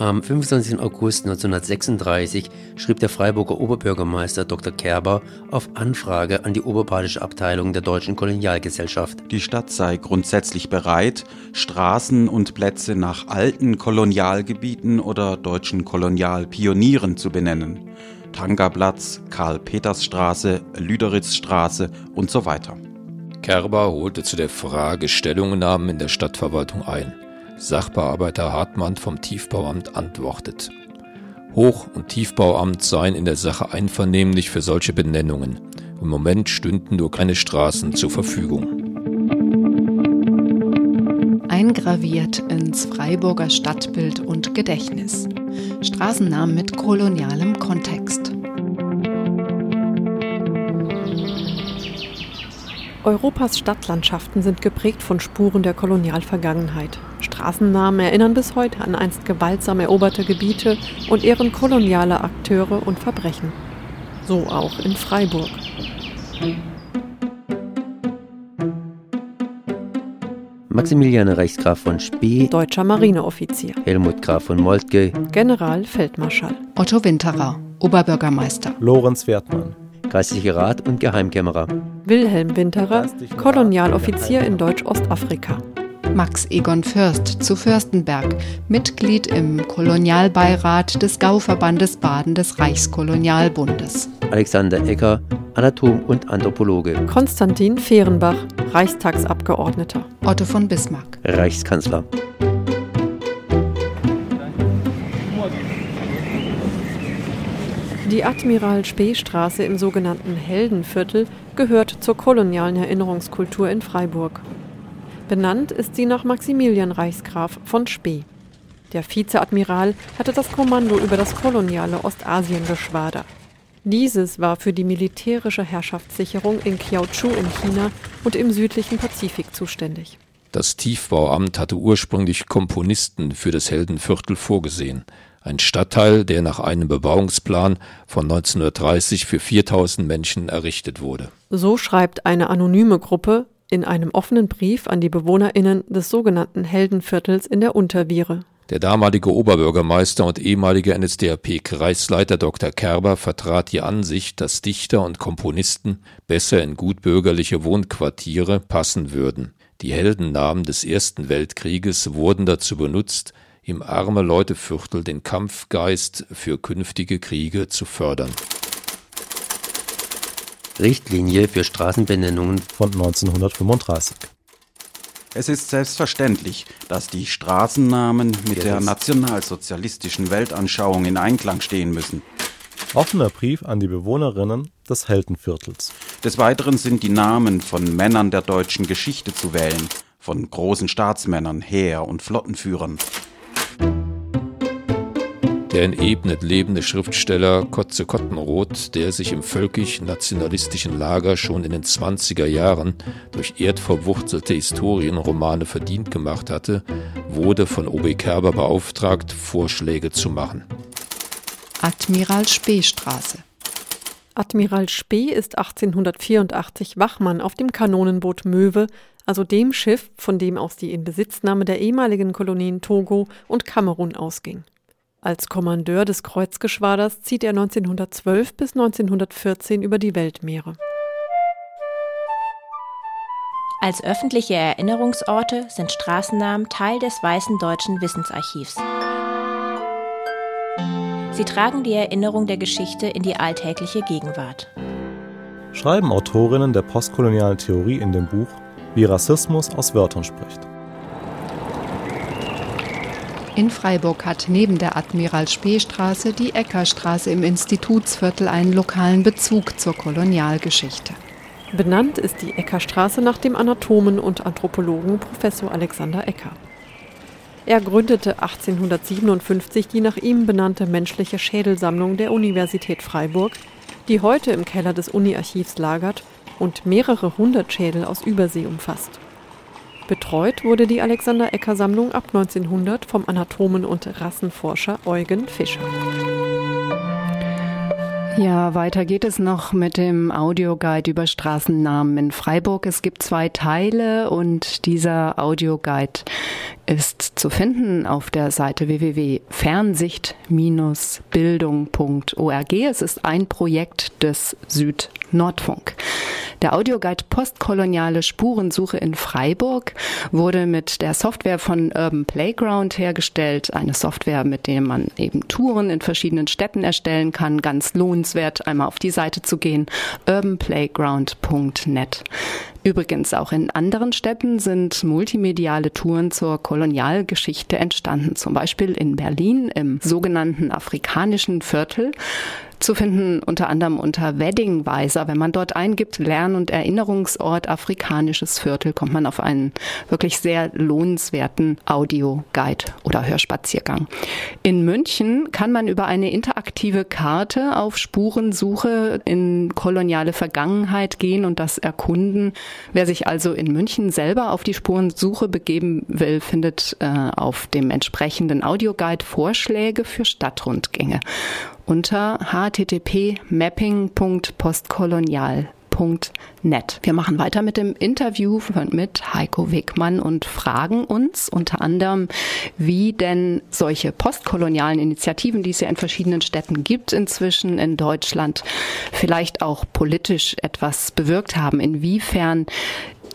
Am 25. August 1936 schrieb der Freiburger Oberbürgermeister Dr. Kerber auf Anfrage an die Oberbadische Abteilung der Deutschen Kolonialgesellschaft. Die Stadt sei grundsätzlich bereit, Straßen und Plätze nach alten Kolonialgebieten oder deutschen Kolonialpionieren zu benennen. Tangerplatz, Karl-Peters-Straße, Lüderitzstraße und so weiter. Kerber holte zu der Frage Stellungnahmen in der Stadtverwaltung ein. Sachbearbeiter Hartmann vom Tiefbauamt antwortet. Hoch- und Tiefbauamt seien in der Sache einvernehmlich für solche Benennungen. Im Moment stünden nur keine Straßen zur Verfügung. Eingraviert ins Freiburger Stadtbild und Gedächtnis. Straßennamen mit kolonialem Kontext. Europas Stadtlandschaften sind geprägt von Spuren der Kolonialvergangenheit. Straßennamen erinnern bis heute an einst gewaltsam eroberte Gebiete und ehren koloniale Akteure und Verbrechen. So auch in Freiburg. Maximilian Reichsgraf von Spee, Deutscher Marineoffizier, Helmut Graf von Moltke, Generalfeldmarschall, Otto Winterer, Oberbürgermeister, Lorenz Wertmann, Geistlicher Rat und Geheimkämmerer, Wilhelm Winterer, Kolonialoffizier in Deutsch-Ostafrika, Max Egon Fürst zu Fürstenberg, Mitglied im Kolonialbeirat des Gauverbandes Baden des Reichskolonialbundes. Alexander Ecker, Anatom und Anthropologe, Konstantin Fehrenbach, Reichstagsabgeordneter, Otto von Bismarck, Reichskanzler. Die Admiral Spee Straße im sogenannten Heldenviertel gehört zur kolonialen Erinnerungskultur in Freiburg. Benannt ist sie nach Maximilian Reichsgraf von Spee. Der Vizeadmiral hatte das Kommando über das koloniale Ostasiengeschwader. Dieses war für die militärische Herrschaftssicherung in Kiaochu in China und im südlichen Pazifik zuständig. Das Tiefbauamt hatte ursprünglich Komponisten für das Heldenviertel vorgesehen. Ein Stadtteil, der nach einem Bebauungsplan von 1930 für 4000 Menschen errichtet wurde. So schreibt eine anonyme Gruppe in einem offenen Brief an die BewohnerInnen des sogenannten Heldenviertels in der Unterviere. Der damalige Oberbürgermeister und ehemalige NSDAP-Kreisleiter Dr. Kerber vertrat die Ansicht, dass Dichter und Komponisten besser in gutbürgerliche Wohnquartiere passen würden. Die Heldennamen des Ersten Weltkrieges wurden dazu benutzt, im arme Leuteviertel den Kampfgeist für künftige Kriege zu fördern. Richtlinie für Straßenbenennungen von 1935. Es ist selbstverständlich, dass die Straßennamen mit der nationalsozialistischen Weltanschauung in Einklang stehen müssen. Offener Brief an die Bewohnerinnen des Heldenviertels. Des Weiteren sind die Namen von Männern der deutschen Geschichte zu wählen, von großen Staatsmännern, Heer- und Flottenführern. Der in Ebnet lebende Schriftsteller Kotze Kottenroth, der sich im völkisch-nationalistischen Lager schon in den 20er Jahren durch erdverwurzelte Historienromane verdient gemacht hatte, wurde von OB Kerber beauftragt, Vorschläge zu machen. Admiral Spee-Straße. Admiral Spee ist 1884 Wachmann auf dem Kanonenboot Möwe, also dem Schiff, von dem aus die Inbesitznahme der ehemaligen Kolonien Togo und Kamerun ausging. Als Kommandeur des Kreuzgeschwaders zieht er 1912 bis 1914 über die Weltmeere. Als öffentliche Erinnerungsorte sind Straßennamen Teil des Weißen Deutschen Wissensarchivs. Sie tragen die Erinnerung der Geschichte in die alltägliche Gegenwart. Schreiben Autorinnen der postkolonialen Theorie in dem Buch, wie Rassismus aus Wörtern spricht. In Freiburg hat neben der Admiral-Spee-Straße die Eckerstraße im Institutsviertel einen lokalen Bezug zur Kolonialgeschichte. Benannt ist die Eckerstraße nach dem Anatomen und Anthropologen Professor Alexander Ecker. Er gründete 1857 die nach ihm benannte menschliche Schädelsammlung der Universität Freiburg, die heute im Keller des Uni-Archivs lagert und mehrere hundert Schädel aus Übersee umfasst. Betreut wurde die Alexander-Ecker-Sammlung ab 1900 vom Anatomen und Rassenforscher Eugen Fischer. Ja, weiter geht es noch mit dem Audioguide über Straßennamen in Freiburg. Es gibt zwei Teile und dieser Audioguide ist zu finden auf der Seite www.fernsicht-bildung.org. Es ist ein Projekt des Südnordfunk. Der Audioguide Postkoloniale Spurensuche in Freiburg wurde mit der Software von Urban Playground hergestellt. Eine Software, mit der man eben Touren in verschiedenen Städten erstellen kann. Ganz lohnenswert, einmal auf die Seite zu gehen. urbanplayground.net. Übrigens auch in anderen Städten sind multimediale Touren zur Kolonialgeschichte entstanden. Zum Beispiel in Berlin im sogenannten afrikanischen Viertel zu finden unter anderem unter Weddingweiser. Wenn man dort eingibt, Lern- und Erinnerungsort afrikanisches Viertel, kommt man auf einen wirklich sehr lohnenswerten Audio-Guide oder Hörspaziergang. In München kann man über eine interaktive Karte auf Spurensuche in koloniale Vergangenheit gehen und das erkunden. Wer sich also in München selber auf die Spurensuche begeben will, findet äh, auf dem entsprechenden Audioguide Vorschläge für Stadtrundgänge unter http://mapping.postkolonial.net. Wir machen weiter mit dem Interview mit Heiko Wegmann und fragen uns unter anderem, wie denn solche postkolonialen Initiativen, die es ja in verschiedenen Städten gibt inzwischen in Deutschland, vielleicht auch politisch etwas bewirkt haben, inwiefern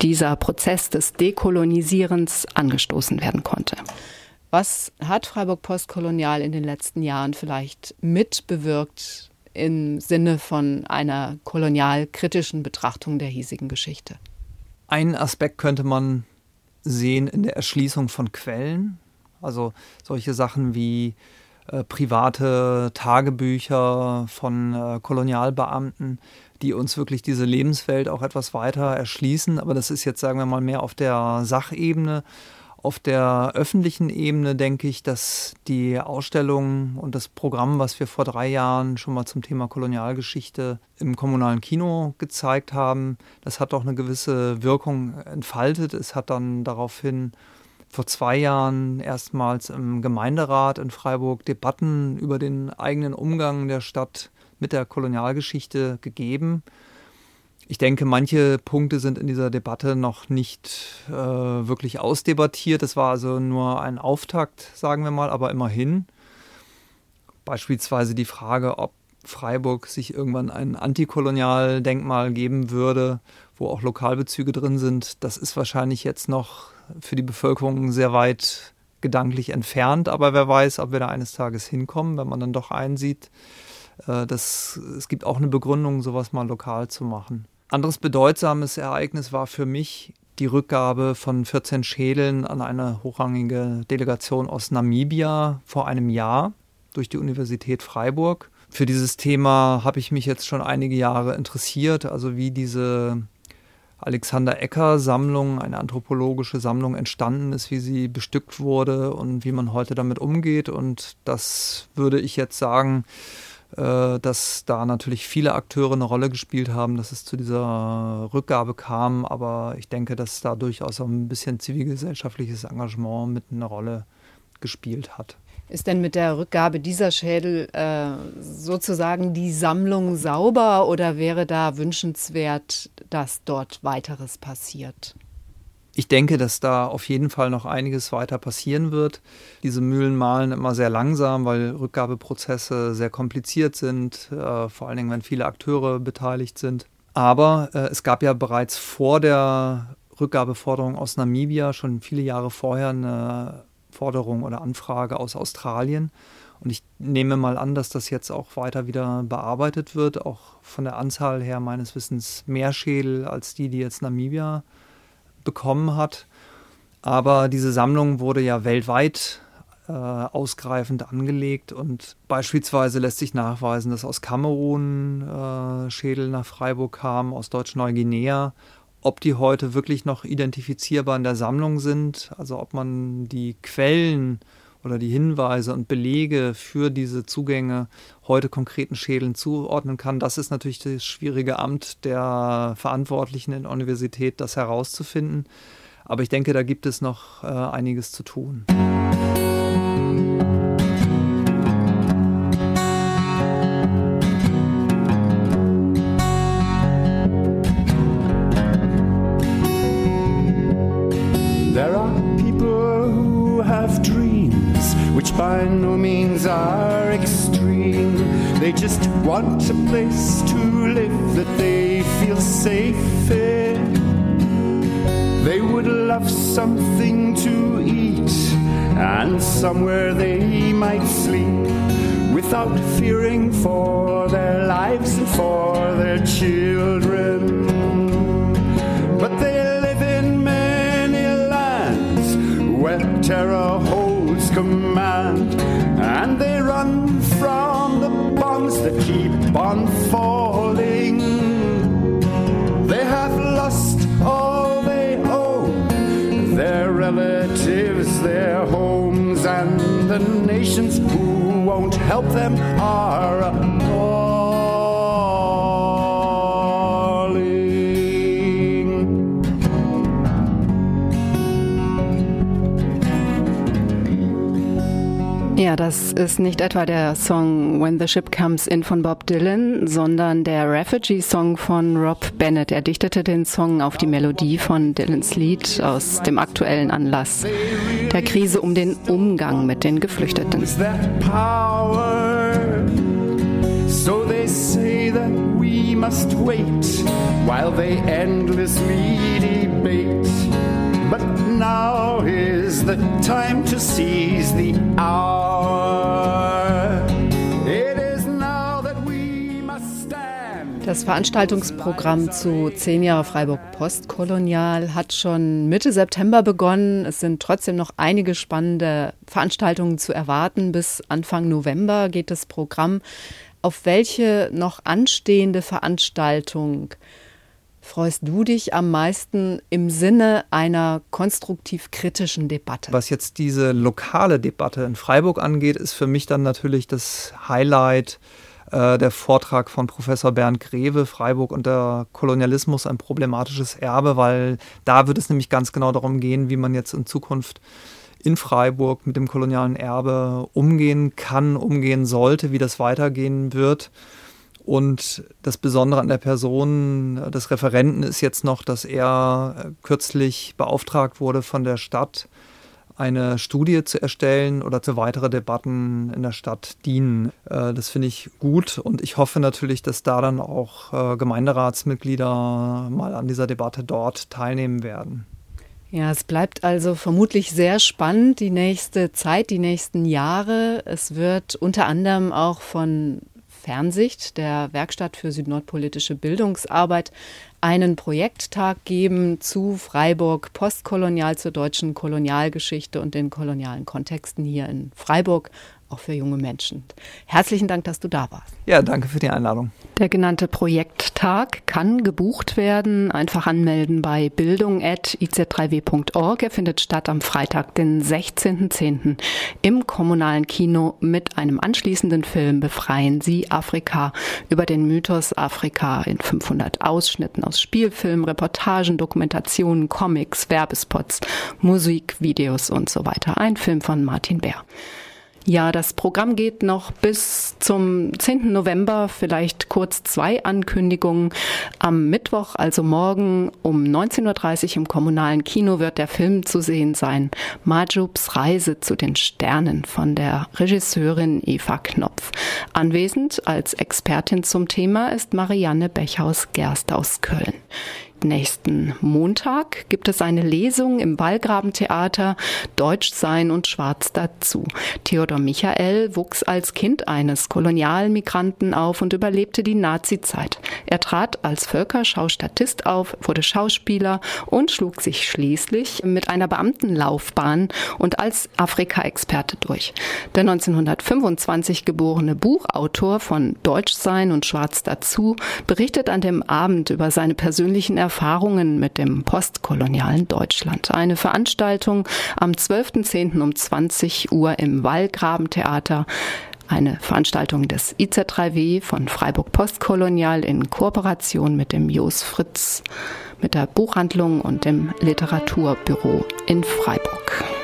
dieser Prozess des Dekolonisierens angestoßen werden konnte. Was hat Freiburg postkolonial in den letzten Jahren vielleicht mitbewirkt im Sinne von einer kolonialkritischen Betrachtung der hiesigen Geschichte? Einen Aspekt könnte man sehen in der Erschließung von Quellen. Also solche Sachen wie äh, private Tagebücher von äh, Kolonialbeamten, die uns wirklich diese Lebenswelt auch etwas weiter erschließen. Aber das ist jetzt, sagen wir mal, mehr auf der Sachebene. Auf der öffentlichen Ebene denke ich, dass die Ausstellung und das Programm, was wir vor drei Jahren schon mal zum Thema Kolonialgeschichte im kommunalen Kino gezeigt haben, das hat auch eine gewisse Wirkung entfaltet. Es hat dann daraufhin vor zwei Jahren erstmals im Gemeinderat in Freiburg Debatten über den eigenen Umgang der Stadt mit der Kolonialgeschichte gegeben. Ich denke, manche Punkte sind in dieser Debatte noch nicht äh, wirklich ausdebattiert. Es war also nur ein Auftakt, sagen wir mal, aber immerhin. Beispielsweise die Frage, ob Freiburg sich irgendwann ein Antikolonialdenkmal geben würde, wo auch Lokalbezüge drin sind. Das ist wahrscheinlich jetzt noch für die Bevölkerung sehr weit gedanklich entfernt, aber wer weiß, ob wir da eines Tages hinkommen, wenn man dann doch einsieht, äh, dass es gibt auch eine Begründung, sowas mal lokal zu machen. Anderes bedeutsames Ereignis war für mich die Rückgabe von 14 Schädeln an eine hochrangige Delegation aus Namibia vor einem Jahr durch die Universität Freiburg. Für dieses Thema habe ich mich jetzt schon einige Jahre interessiert, also wie diese Alexander Ecker Sammlung, eine anthropologische Sammlung entstanden ist, wie sie bestückt wurde und wie man heute damit umgeht. Und das würde ich jetzt sagen, dass da natürlich viele Akteure eine Rolle gespielt haben, dass es zu dieser Rückgabe kam. Aber ich denke, dass da durchaus auch ein bisschen zivilgesellschaftliches Engagement mit einer Rolle gespielt hat. Ist denn mit der Rückgabe dieser Schädel äh, sozusagen die Sammlung sauber oder wäre da wünschenswert, dass dort weiteres passiert? Ich denke, dass da auf jeden Fall noch einiges weiter passieren wird. Diese Mühlen malen immer sehr langsam, weil Rückgabeprozesse sehr kompliziert sind, äh, vor allen Dingen, wenn viele Akteure beteiligt sind. Aber äh, es gab ja bereits vor der Rückgabeforderung aus Namibia schon viele Jahre vorher eine Forderung oder Anfrage aus Australien. Und ich nehme mal an, dass das jetzt auch weiter wieder bearbeitet wird, auch von der Anzahl her meines Wissens mehr Schädel als die, die jetzt Namibia bekommen hat. Aber diese Sammlung wurde ja weltweit äh, ausgreifend angelegt und beispielsweise lässt sich nachweisen, dass aus Kamerun äh, Schädel nach Freiburg kamen, aus Deutsch-Neuguinea ob die heute wirklich noch identifizierbar in der Sammlung sind, also ob man die Quellen oder die Hinweise und Belege für diese Zugänge heute konkreten Schädeln zuordnen kann, das ist natürlich das schwierige Amt der Verantwortlichen in der Universität, das herauszufinden. Aber ich denke, da gibt es noch äh, einiges zu tun. Somewhere they might sleep without fearing for their lives and for their children. But they live in many lands where terror holds command, and they run from the bombs that keep on falling. Nations who won't help them are Das ist nicht etwa der Song When the Ship Comes In von Bob Dylan, sondern der Refugee-Song von Rob Bennett. Er dichtete den Song auf die Melodie von Dylans Lied aus dem aktuellen Anlass der Krise um den Umgang mit den Geflüchteten. So they say that we must wait while they endlessly debate. Now is the time to seize the hour. It is now that we must stand. Das Veranstaltungsprogramm zu 10 Jahre Freiburg Postkolonial hat schon Mitte September begonnen. Es sind trotzdem noch einige spannende Veranstaltungen zu erwarten. Bis Anfang November geht das Programm. Auf welche noch anstehende Veranstaltung freust du dich am meisten im Sinne einer konstruktiv-kritischen Debatte? Was jetzt diese lokale Debatte in Freiburg angeht, ist für mich dann natürlich das Highlight äh, der Vortrag von Professor Bernd Greve, Freiburg und der Kolonialismus, ein problematisches Erbe, weil da wird es nämlich ganz genau darum gehen, wie man jetzt in Zukunft in Freiburg mit dem kolonialen Erbe umgehen kann, umgehen sollte, wie das weitergehen wird. Und das Besondere an der Person des Referenten ist jetzt noch, dass er kürzlich beauftragt wurde von der Stadt, eine Studie zu erstellen oder zu weitere Debatten in der Stadt dienen. Äh, das finde ich gut und ich hoffe natürlich, dass da dann auch äh, Gemeinderatsmitglieder mal an dieser Debatte dort teilnehmen werden. Ja, es bleibt also vermutlich sehr spannend die nächste Zeit, die nächsten Jahre. Es wird unter anderem auch von Fernsicht, der Werkstatt für südnordpolitische Bildungsarbeit, einen Projekttag geben zu Freiburg, postkolonial zur deutschen Kolonialgeschichte und den kolonialen Kontexten hier in Freiburg, auch für junge Menschen. Herzlichen Dank, dass du da warst. Ja, danke für die Einladung. Der genannte Projekttag kann gebucht werden. Einfach anmelden bei bildung.iz3w.org. Er findet statt am Freitag, den 16.10. im kommunalen Kino mit einem anschließenden Film Befreien Sie Afrika über den Mythos Afrika in 500 Ausschnitten aus Spielfilmen, Reportagen, Dokumentationen, Comics, Werbespots, Musik, Videos und so weiter. Ein Film von Martin Bär. Ja, das Programm geht noch bis zum 10. November. Vielleicht kurz zwei Ankündigungen. Am Mittwoch, also morgen um 19.30 Uhr im kommunalen Kino wird der Film zu sehen sein. Majubs Reise zu den Sternen von der Regisseurin Eva Knopf. Anwesend als Expertin zum Thema ist Marianne Bechhaus-Gerst aus Köln nächsten Montag gibt es eine Lesung im Wallgrabentheater Deutsch sein und Schwarz dazu. Theodor Michael wuchs als Kind eines Kolonialmigranten auf und überlebte die Nazizeit. Er trat als Völkerschaustatist auf, wurde Schauspieler und schlug sich schließlich mit einer Beamtenlaufbahn und als Afrika-Experte durch. Der 1925 geborene Buchautor von Deutsch sein und Schwarz dazu berichtet an dem Abend über seine persönlichen Erfahrungen mit dem postkolonialen Deutschland. Eine Veranstaltung am 12.10. um 20 Uhr im Wallgrabentheater eine Veranstaltung des IZ3W von Freiburg Postkolonial in Kooperation mit dem Jos Fritz, mit der Buchhandlung und dem Literaturbüro in Freiburg.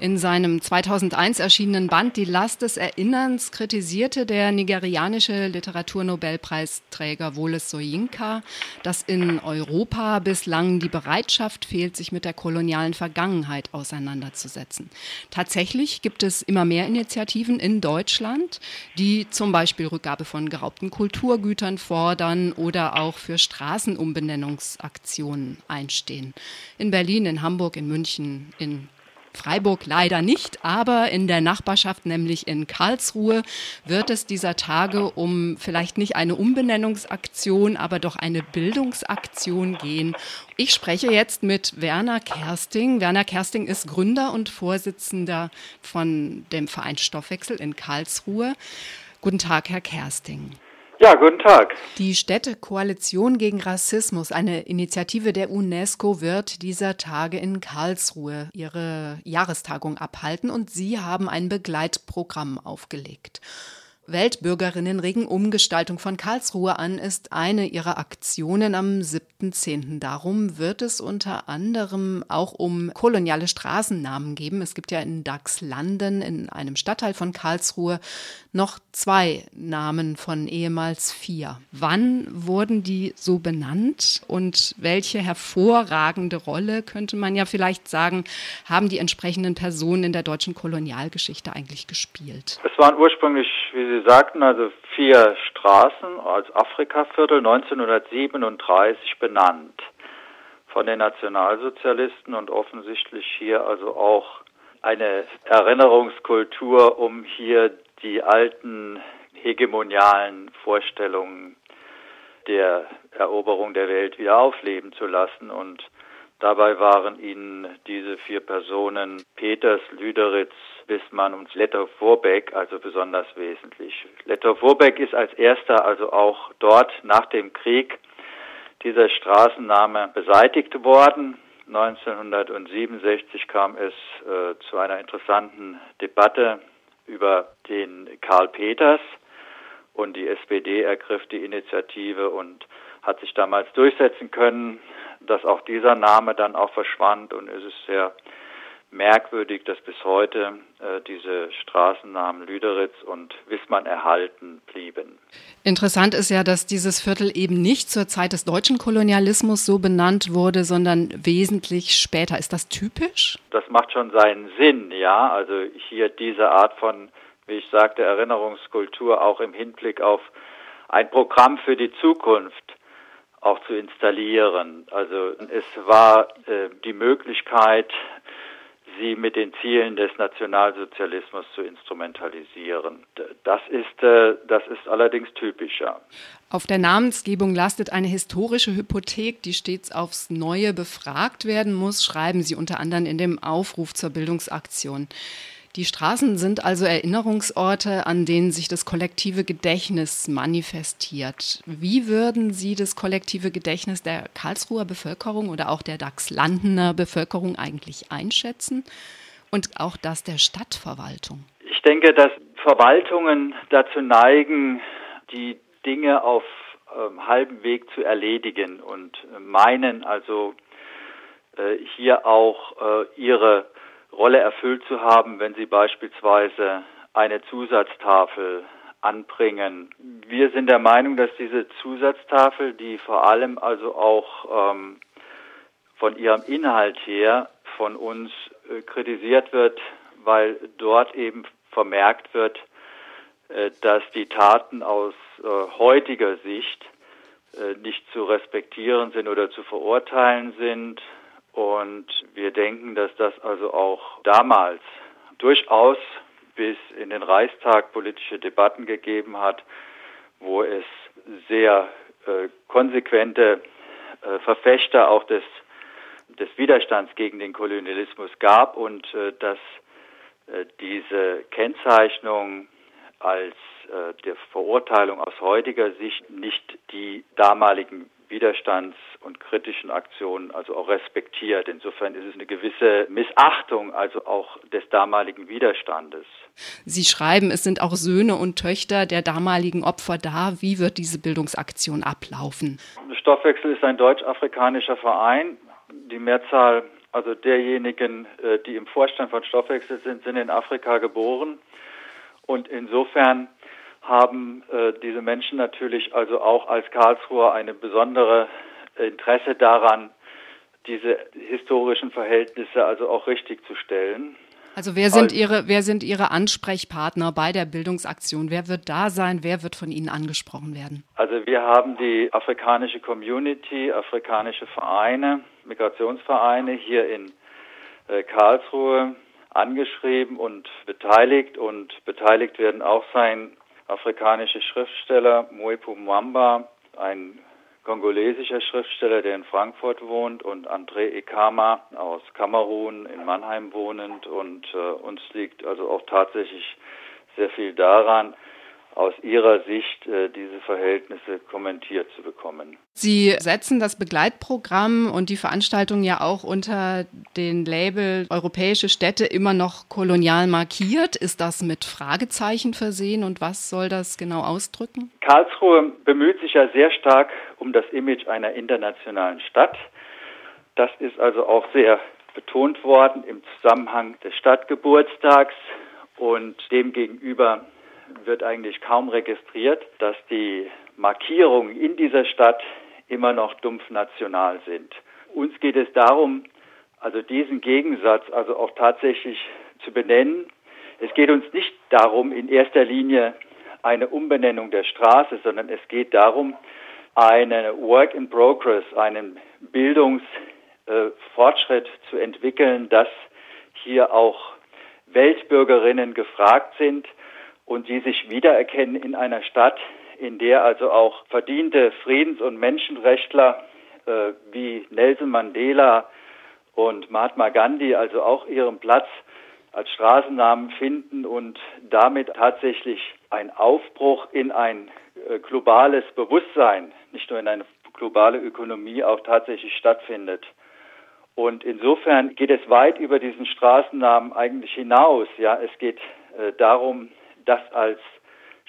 In seinem 2001 erschienenen Band Die Last des Erinnerns kritisierte der nigerianische Literaturnobelpreisträger Woles Soyinka, dass in Europa bislang die Bereitschaft fehlt, sich mit der kolonialen Vergangenheit auseinanderzusetzen. Tatsächlich gibt es immer mehr Initiativen in Deutschland, die zum Beispiel Rückgabe von geraubten Kulturgütern fordern oder auch für Straßenumbenennungsaktionen einstehen. In Berlin, in Hamburg, in München, in Freiburg leider nicht, aber in der Nachbarschaft, nämlich in Karlsruhe, wird es dieser Tage um vielleicht nicht eine Umbenennungsaktion, aber doch eine Bildungsaktion gehen. Ich spreche jetzt mit Werner Kersting. Werner Kersting ist Gründer und Vorsitzender von dem Verein Stoffwechsel in Karlsruhe. Guten Tag, Herr Kersting. Ja, guten Tag. Die Städtekoalition gegen Rassismus, eine Initiative der UNESCO, wird dieser Tage in Karlsruhe ihre Jahrestagung abhalten und Sie haben ein Begleitprogramm aufgelegt. Weltbürgerinnen regen Umgestaltung von Karlsruhe an, ist eine ihrer Aktionen am 7.10. Darum wird es unter anderem auch um koloniale Straßennamen geben. Es gibt ja in Dachslanden, in einem Stadtteil von Karlsruhe, noch zwei Namen von ehemals vier. Wann wurden die so benannt und welche hervorragende Rolle, könnte man ja vielleicht sagen, haben die entsprechenden Personen in der deutschen Kolonialgeschichte eigentlich gespielt? Es waren ursprünglich, wie Sie sagten, also vier Straßen als Afrikaviertel 1937 benannt von den Nationalsozialisten und offensichtlich hier also auch eine Erinnerungskultur, um hier die alten hegemonialen Vorstellungen der Eroberung der Welt wieder aufleben zu lassen. Und dabei waren ihnen diese vier Personen Peters, Lüderitz, Bismann und Letter-Vorbeck also besonders wesentlich. Letter-Vorbeck ist als erster also auch dort nach dem Krieg dieser Straßenname beseitigt worden. 1967 kam es äh, zu einer interessanten Debatte über den Karl Peters. Und die SPD ergriff die Initiative und hat sich damals durchsetzen können, dass auch dieser Name dann auch verschwand. Und es ist sehr merkwürdig, dass bis heute äh, diese Straßennamen Lüderitz und Wissmann erhalten blieben. Interessant ist ja, dass dieses Viertel eben nicht zur Zeit des deutschen Kolonialismus so benannt wurde, sondern wesentlich später. Ist das typisch? Das macht schon seinen Sinn, ja. Also hier diese Art von, wie ich sagte, Erinnerungskultur auch im Hinblick auf ein Programm für die Zukunft auch zu installieren. Also es war äh, die Möglichkeit, sie mit den Zielen des Nationalsozialismus zu instrumentalisieren. Das ist, äh, das ist allerdings typischer. Auf der Namensgebung lastet eine historische Hypothek, die stets aufs Neue befragt werden muss, schreiben Sie unter anderem in dem Aufruf zur Bildungsaktion. Die Straßen sind also Erinnerungsorte, an denen sich das kollektive Gedächtnis manifestiert. Wie würden Sie das kollektive Gedächtnis der Karlsruher Bevölkerung oder auch der Dachslandener Bevölkerung eigentlich einschätzen? Und auch das der Stadtverwaltung? Ich denke, dass Verwaltungen dazu neigen, die Dinge auf äh, halbem Weg zu erledigen und äh, meinen also äh, hier auch äh, ihre Rolle erfüllt zu haben, wenn sie beispielsweise eine Zusatztafel anbringen. Wir sind der Meinung, dass diese Zusatztafel, die vor allem also auch ähm, von ihrem Inhalt her von uns äh, kritisiert wird, weil dort eben vermerkt wird, äh, dass die Taten aus äh, heutiger Sicht äh, nicht zu respektieren sind oder zu verurteilen sind, und wir denken, dass das also auch damals durchaus bis in den Reichstag politische Debatten gegeben hat, wo es sehr äh, konsequente äh, Verfechter auch des, des Widerstands gegen den Kolonialismus gab und äh, dass äh, diese Kennzeichnung als äh, der Verurteilung aus heutiger Sicht nicht die damaligen Widerstands- und kritischen Aktionen also auch respektiert. Insofern ist es eine gewisse Missachtung also auch des damaligen Widerstandes. Sie schreiben, es sind auch Söhne und Töchter der damaligen Opfer da. Wie wird diese Bildungsaktion ablaufen? Stoffwechsel ist ein deutsch-afrikanischer Verein. Die Mehrzahl also derjenigen, äh, die im Vorstand von Stoffwechsel sind, sind in Afrika geboren. Und insofern haben äh, diese Menschen natürlich also auch als Karlsruher eine besondere Interesse daran, diese historischen Verhältnisse also auch richtig zu stellen. Also wer sind Ihre, wer sind Ihre Ansprechpartner bei der Bildungsaktion? Wer wird da sein? Wer wird von Ihnen angesprochen werden? Also wir haben die afrikanische Community, afrikanische Vereine, Migrationsvereine hier in äh, Karlsruhe angeschrieben und beteiligt und beteiligt werden auch sein afrikanische Schriftsteller Moepu Mwamba, ein kongolesischer Schriftsteller, der in Frankfurt wohnt, und André Ekama aus Kamerun in Mannheim wohnend. Und äh, uns liegt also auch tatsächlich sehr viel daran, aus Ihrer Sicht äh, diese Verhältnisse kommentiert zu bekommen. Sie setzen das Begleitprogramm und die Veranstaltung ja auch unter den Label Europäische Städte immer noch kolonial markiert. Ist das mit Fragezeichen versehen und was soll das genau ausdrücken? Karlsruhe bemüht sich ja sehr stark um das Image einer internationalen Stadt. Das ist also auch sehr betont worden im Zusammenhang des Stadtgeburtstags und demgegenüber wird eigentlich kaum registriert, dass die Markierungen in dieser Stadt immer noch dumpf national sind. Uns geht es darum, also diesen Gegensatz also auch tatsächlich zu benennen. Es geht uns nicht darum, in erster Linie eine Umbenennung der Straße, sondern es geht darum, eine Work in Progress, einen Bildungsfortschritt äh, zu entwickeln, dass hier auch Weltbürgerinnen gefragt sind, und die sich wiedererkennen in einer Stadt, in der also auch verdiente Friedens- und Menschenrechtler äh, wie Nelson Mandela und Mahatma Gandhi also auch ihren Platz als Straßennamen finden und damit tatsächlich ein Aufbruch in ein globales Bewusstsein, nicht nur in eine globale Ökonomie auch tatsächlich stattfindet. Und insofern geht es weit über diesen Straßennamen eigentlich hinaus. Ja, es geht äh, darum, das als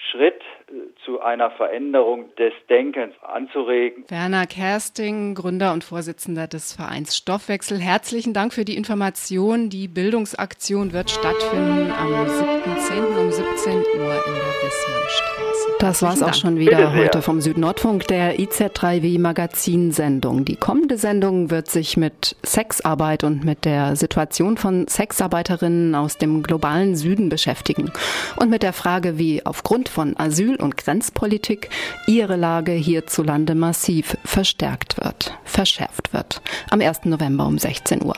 Schritt äh, zu einer Veränderung des Denkens anzuregen. Werner Kersting, Gründer und Vorsitzender des Vereins Stoffwechsel, herzlichen Dank für die Information. Die Bildungsaktion wird stattfinden am 7.10. um 17 Uhr in der Wissmannstraße. Das war es auch schon wieder heute vom Südnordfunk, der IZ3W Magazinsendung. Die kommende Sendung wird sich mit Sexarbeit und mit der Situation von Sexarbeiterinnen aus dem globalen Süden beschäftigen und mit der Frage, wie aufgrund von Asyl- und Grenzpolitik ihre Lage hierzulande massiv verstärkt wird. verschärft wird. Am 1. November um 16 Uhr.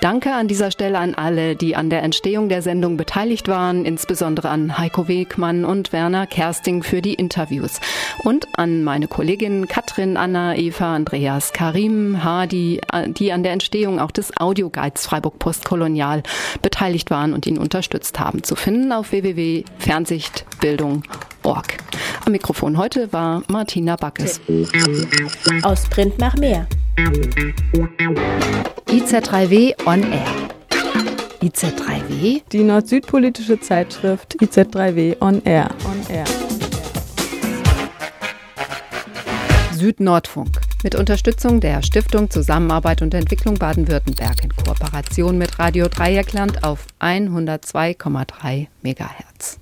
Danke an dieser Stelle an alle, die an der Entstehung der Sendung beteiligt waren, insbesondere an Heiko Wegmann und Werner Kersting für die Interviews und an meine Kolleginnen Katrin, Anna, Eva, Andreas, Karim, Hadi, die an der Entstehung auch des Audioguides Freiburg Postkolonial beteiligt waren und ihn unterstützt haben. Zu finden auf www.fernsichtbildung.org. Am Mikrofon heute war Martina Backes. Aus Print nach mehr. IZ3W on Air. IZ3W? Die nord-süd-politische Zeitschrift IZ3W on Air. On Air. Süd-Nordfunk. Mit Unterstützung der Stiftung Zusammenarbeit und Entwicklung Baden-Württemberg in Kooperation mit Radio Dreieckland auf 102,3 Megahertz.